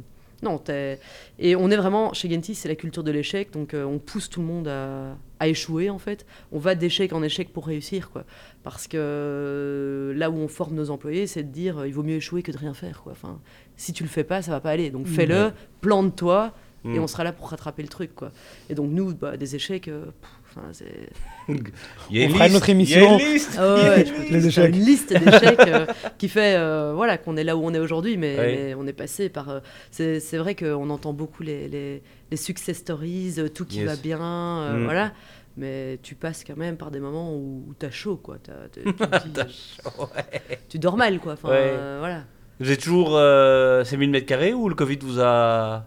non, t'es- et on est vraiment, chez Gentis, c'est la culture de l'échec, donc euh, on pousse tout le monde à, à échouer en fait. On va d'échec en échec pour réussir, quoi. Parce que là où on forme nos employés, c'est de dire il vaut mieux échouer que de rien faire, quoi. Enfin, si tu le fais pas, ça va pas aller. Donc fais-le, plante-toi, et Mm. on sera là pour rattraper le truc, quoi. Et donc nous, bah, des échecs, euh, pff, enfin, c'est Il y a On une fera une liste, autre il y a émission. une liste. Les échecs. une d'échecs euh, qui fait euh, voilà qu'on est là où on est aujourd'hui, mais, on est passé par. euh, c'est c'est vrai qu'on entend beaucoup les, les, les success stories, euh, tout qui Yes. va bien, euh, Mm. voilà. mais tu passes quand même par des moments où, où t'as chaud, quoi. T'as- t'as- tu, dis- tu dors mal, quoi. Enfin, Ouais. euh, voilà. Vous êtes toujours euh, ces 1000 mètres carrés ou le Covid vous a.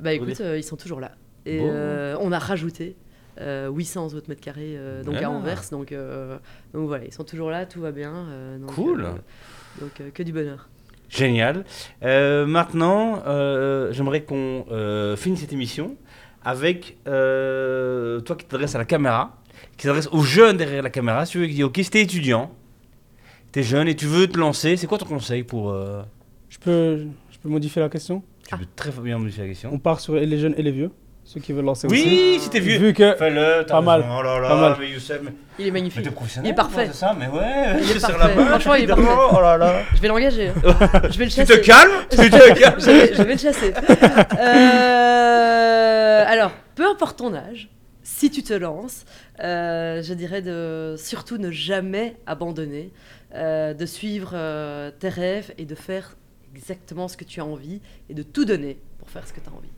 Bah écoute, euh, ils sont toujours là. Et Bon. euh, on a rajouté euh, 800 autres mètres carrés euh, donc Ah. à Anvers. Donc, euh, donc voilà, ils sont toujours là, tout va bien. euh, donc, Cool. euh, donc euh, que du bonheur. Génial. Euh, maintenant, euh, j'aimerais qu'on euh, finisse cette émission avec euh, toi qui t'adresses à la caméra, qui t'adresse aux jeunes derrière la caméra. Si tu veux, qui dit Ok, si t'es étudiant, t'es jeune et tu veux te lancer, c'est quoi ton conseil pour. euh, Je peux, je peux modifier la question? Tu peux très bien modifier la question. On part sur les jeunes et les vieux, ceux qui veulent lancer aussi. Oui, si t'es vieux. Vu que Fais-le, t'as Pas mal. raison. Oh là là, Pas mal. mais Youssef, mais, Il est mais magnifique. t'es professionnel. Il est parfait. C'est ça, mais ouais. Il est je serre parfait. la main, Franchement, il est évidemment. parfait. Oh là là. Je vais l'engager. je vais le Tu chasser. te calmes Tu te calmes je, vais, je vais le chasser. Euh, alors, peu importe ton âge, si tu te lances, euh, je dirais de surtout ne jamais abandonner, euh, de suivre euh, tes rêves et de faire exactement ce que tu as envie et de tout donner pour faire ce que tu as envie.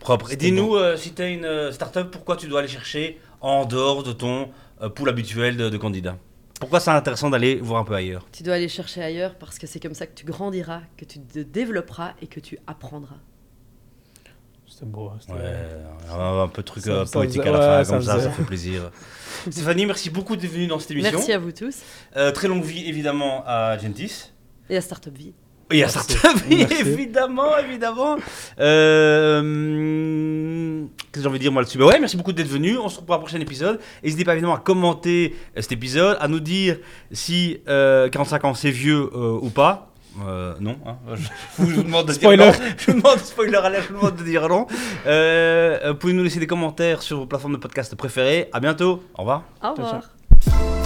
Propre. Et dis-nous, euh, si tu as une euh, start-up, pourquoi tu dois aller chercher en dehors de ton euh, pool habituel de, de candidats? Pourquoi c'est intéressant d'aller voir un peu ailleurs? Tu dois aller chercher ailleurs parce que c'est comme ça que tu grandiras, que tu te développeras et que tu apprendras. C'était beau. hein, c'était- un, un peu de truc Ça- euh, ça poétique à la ouais, fin, comme ça ça, fait plaisir. Stéphanie, merci beaucoup d'être venue dans cette émission. Merci à vous tous Euh, très longue vie, évidemment, à Gentis. et à Startup Vie. Et à Merci. Startup évidemment, évidemment. Euh, Qu'est-ce que j'ai envie de dire moi là-dessus? Bah Ouais, merci beaucoup d'être venu. On se retrouve pour un prochain épisode. N'hésitez pas évidemment à commenter euh, cet épisode, à nous dire si euh, 45 ans c'est vieux euh, ou pas. Euh, non, hein, je, vous demande de Spoiler. dire non. Je vous demande spoiler alert, je vous demande de dire non. Euh, euh, vous pouvez nous laisser des commentaires sur vos plateformes de podcast préférées? À bientôt. Au revoir. Au Ciao, ciao. revoir.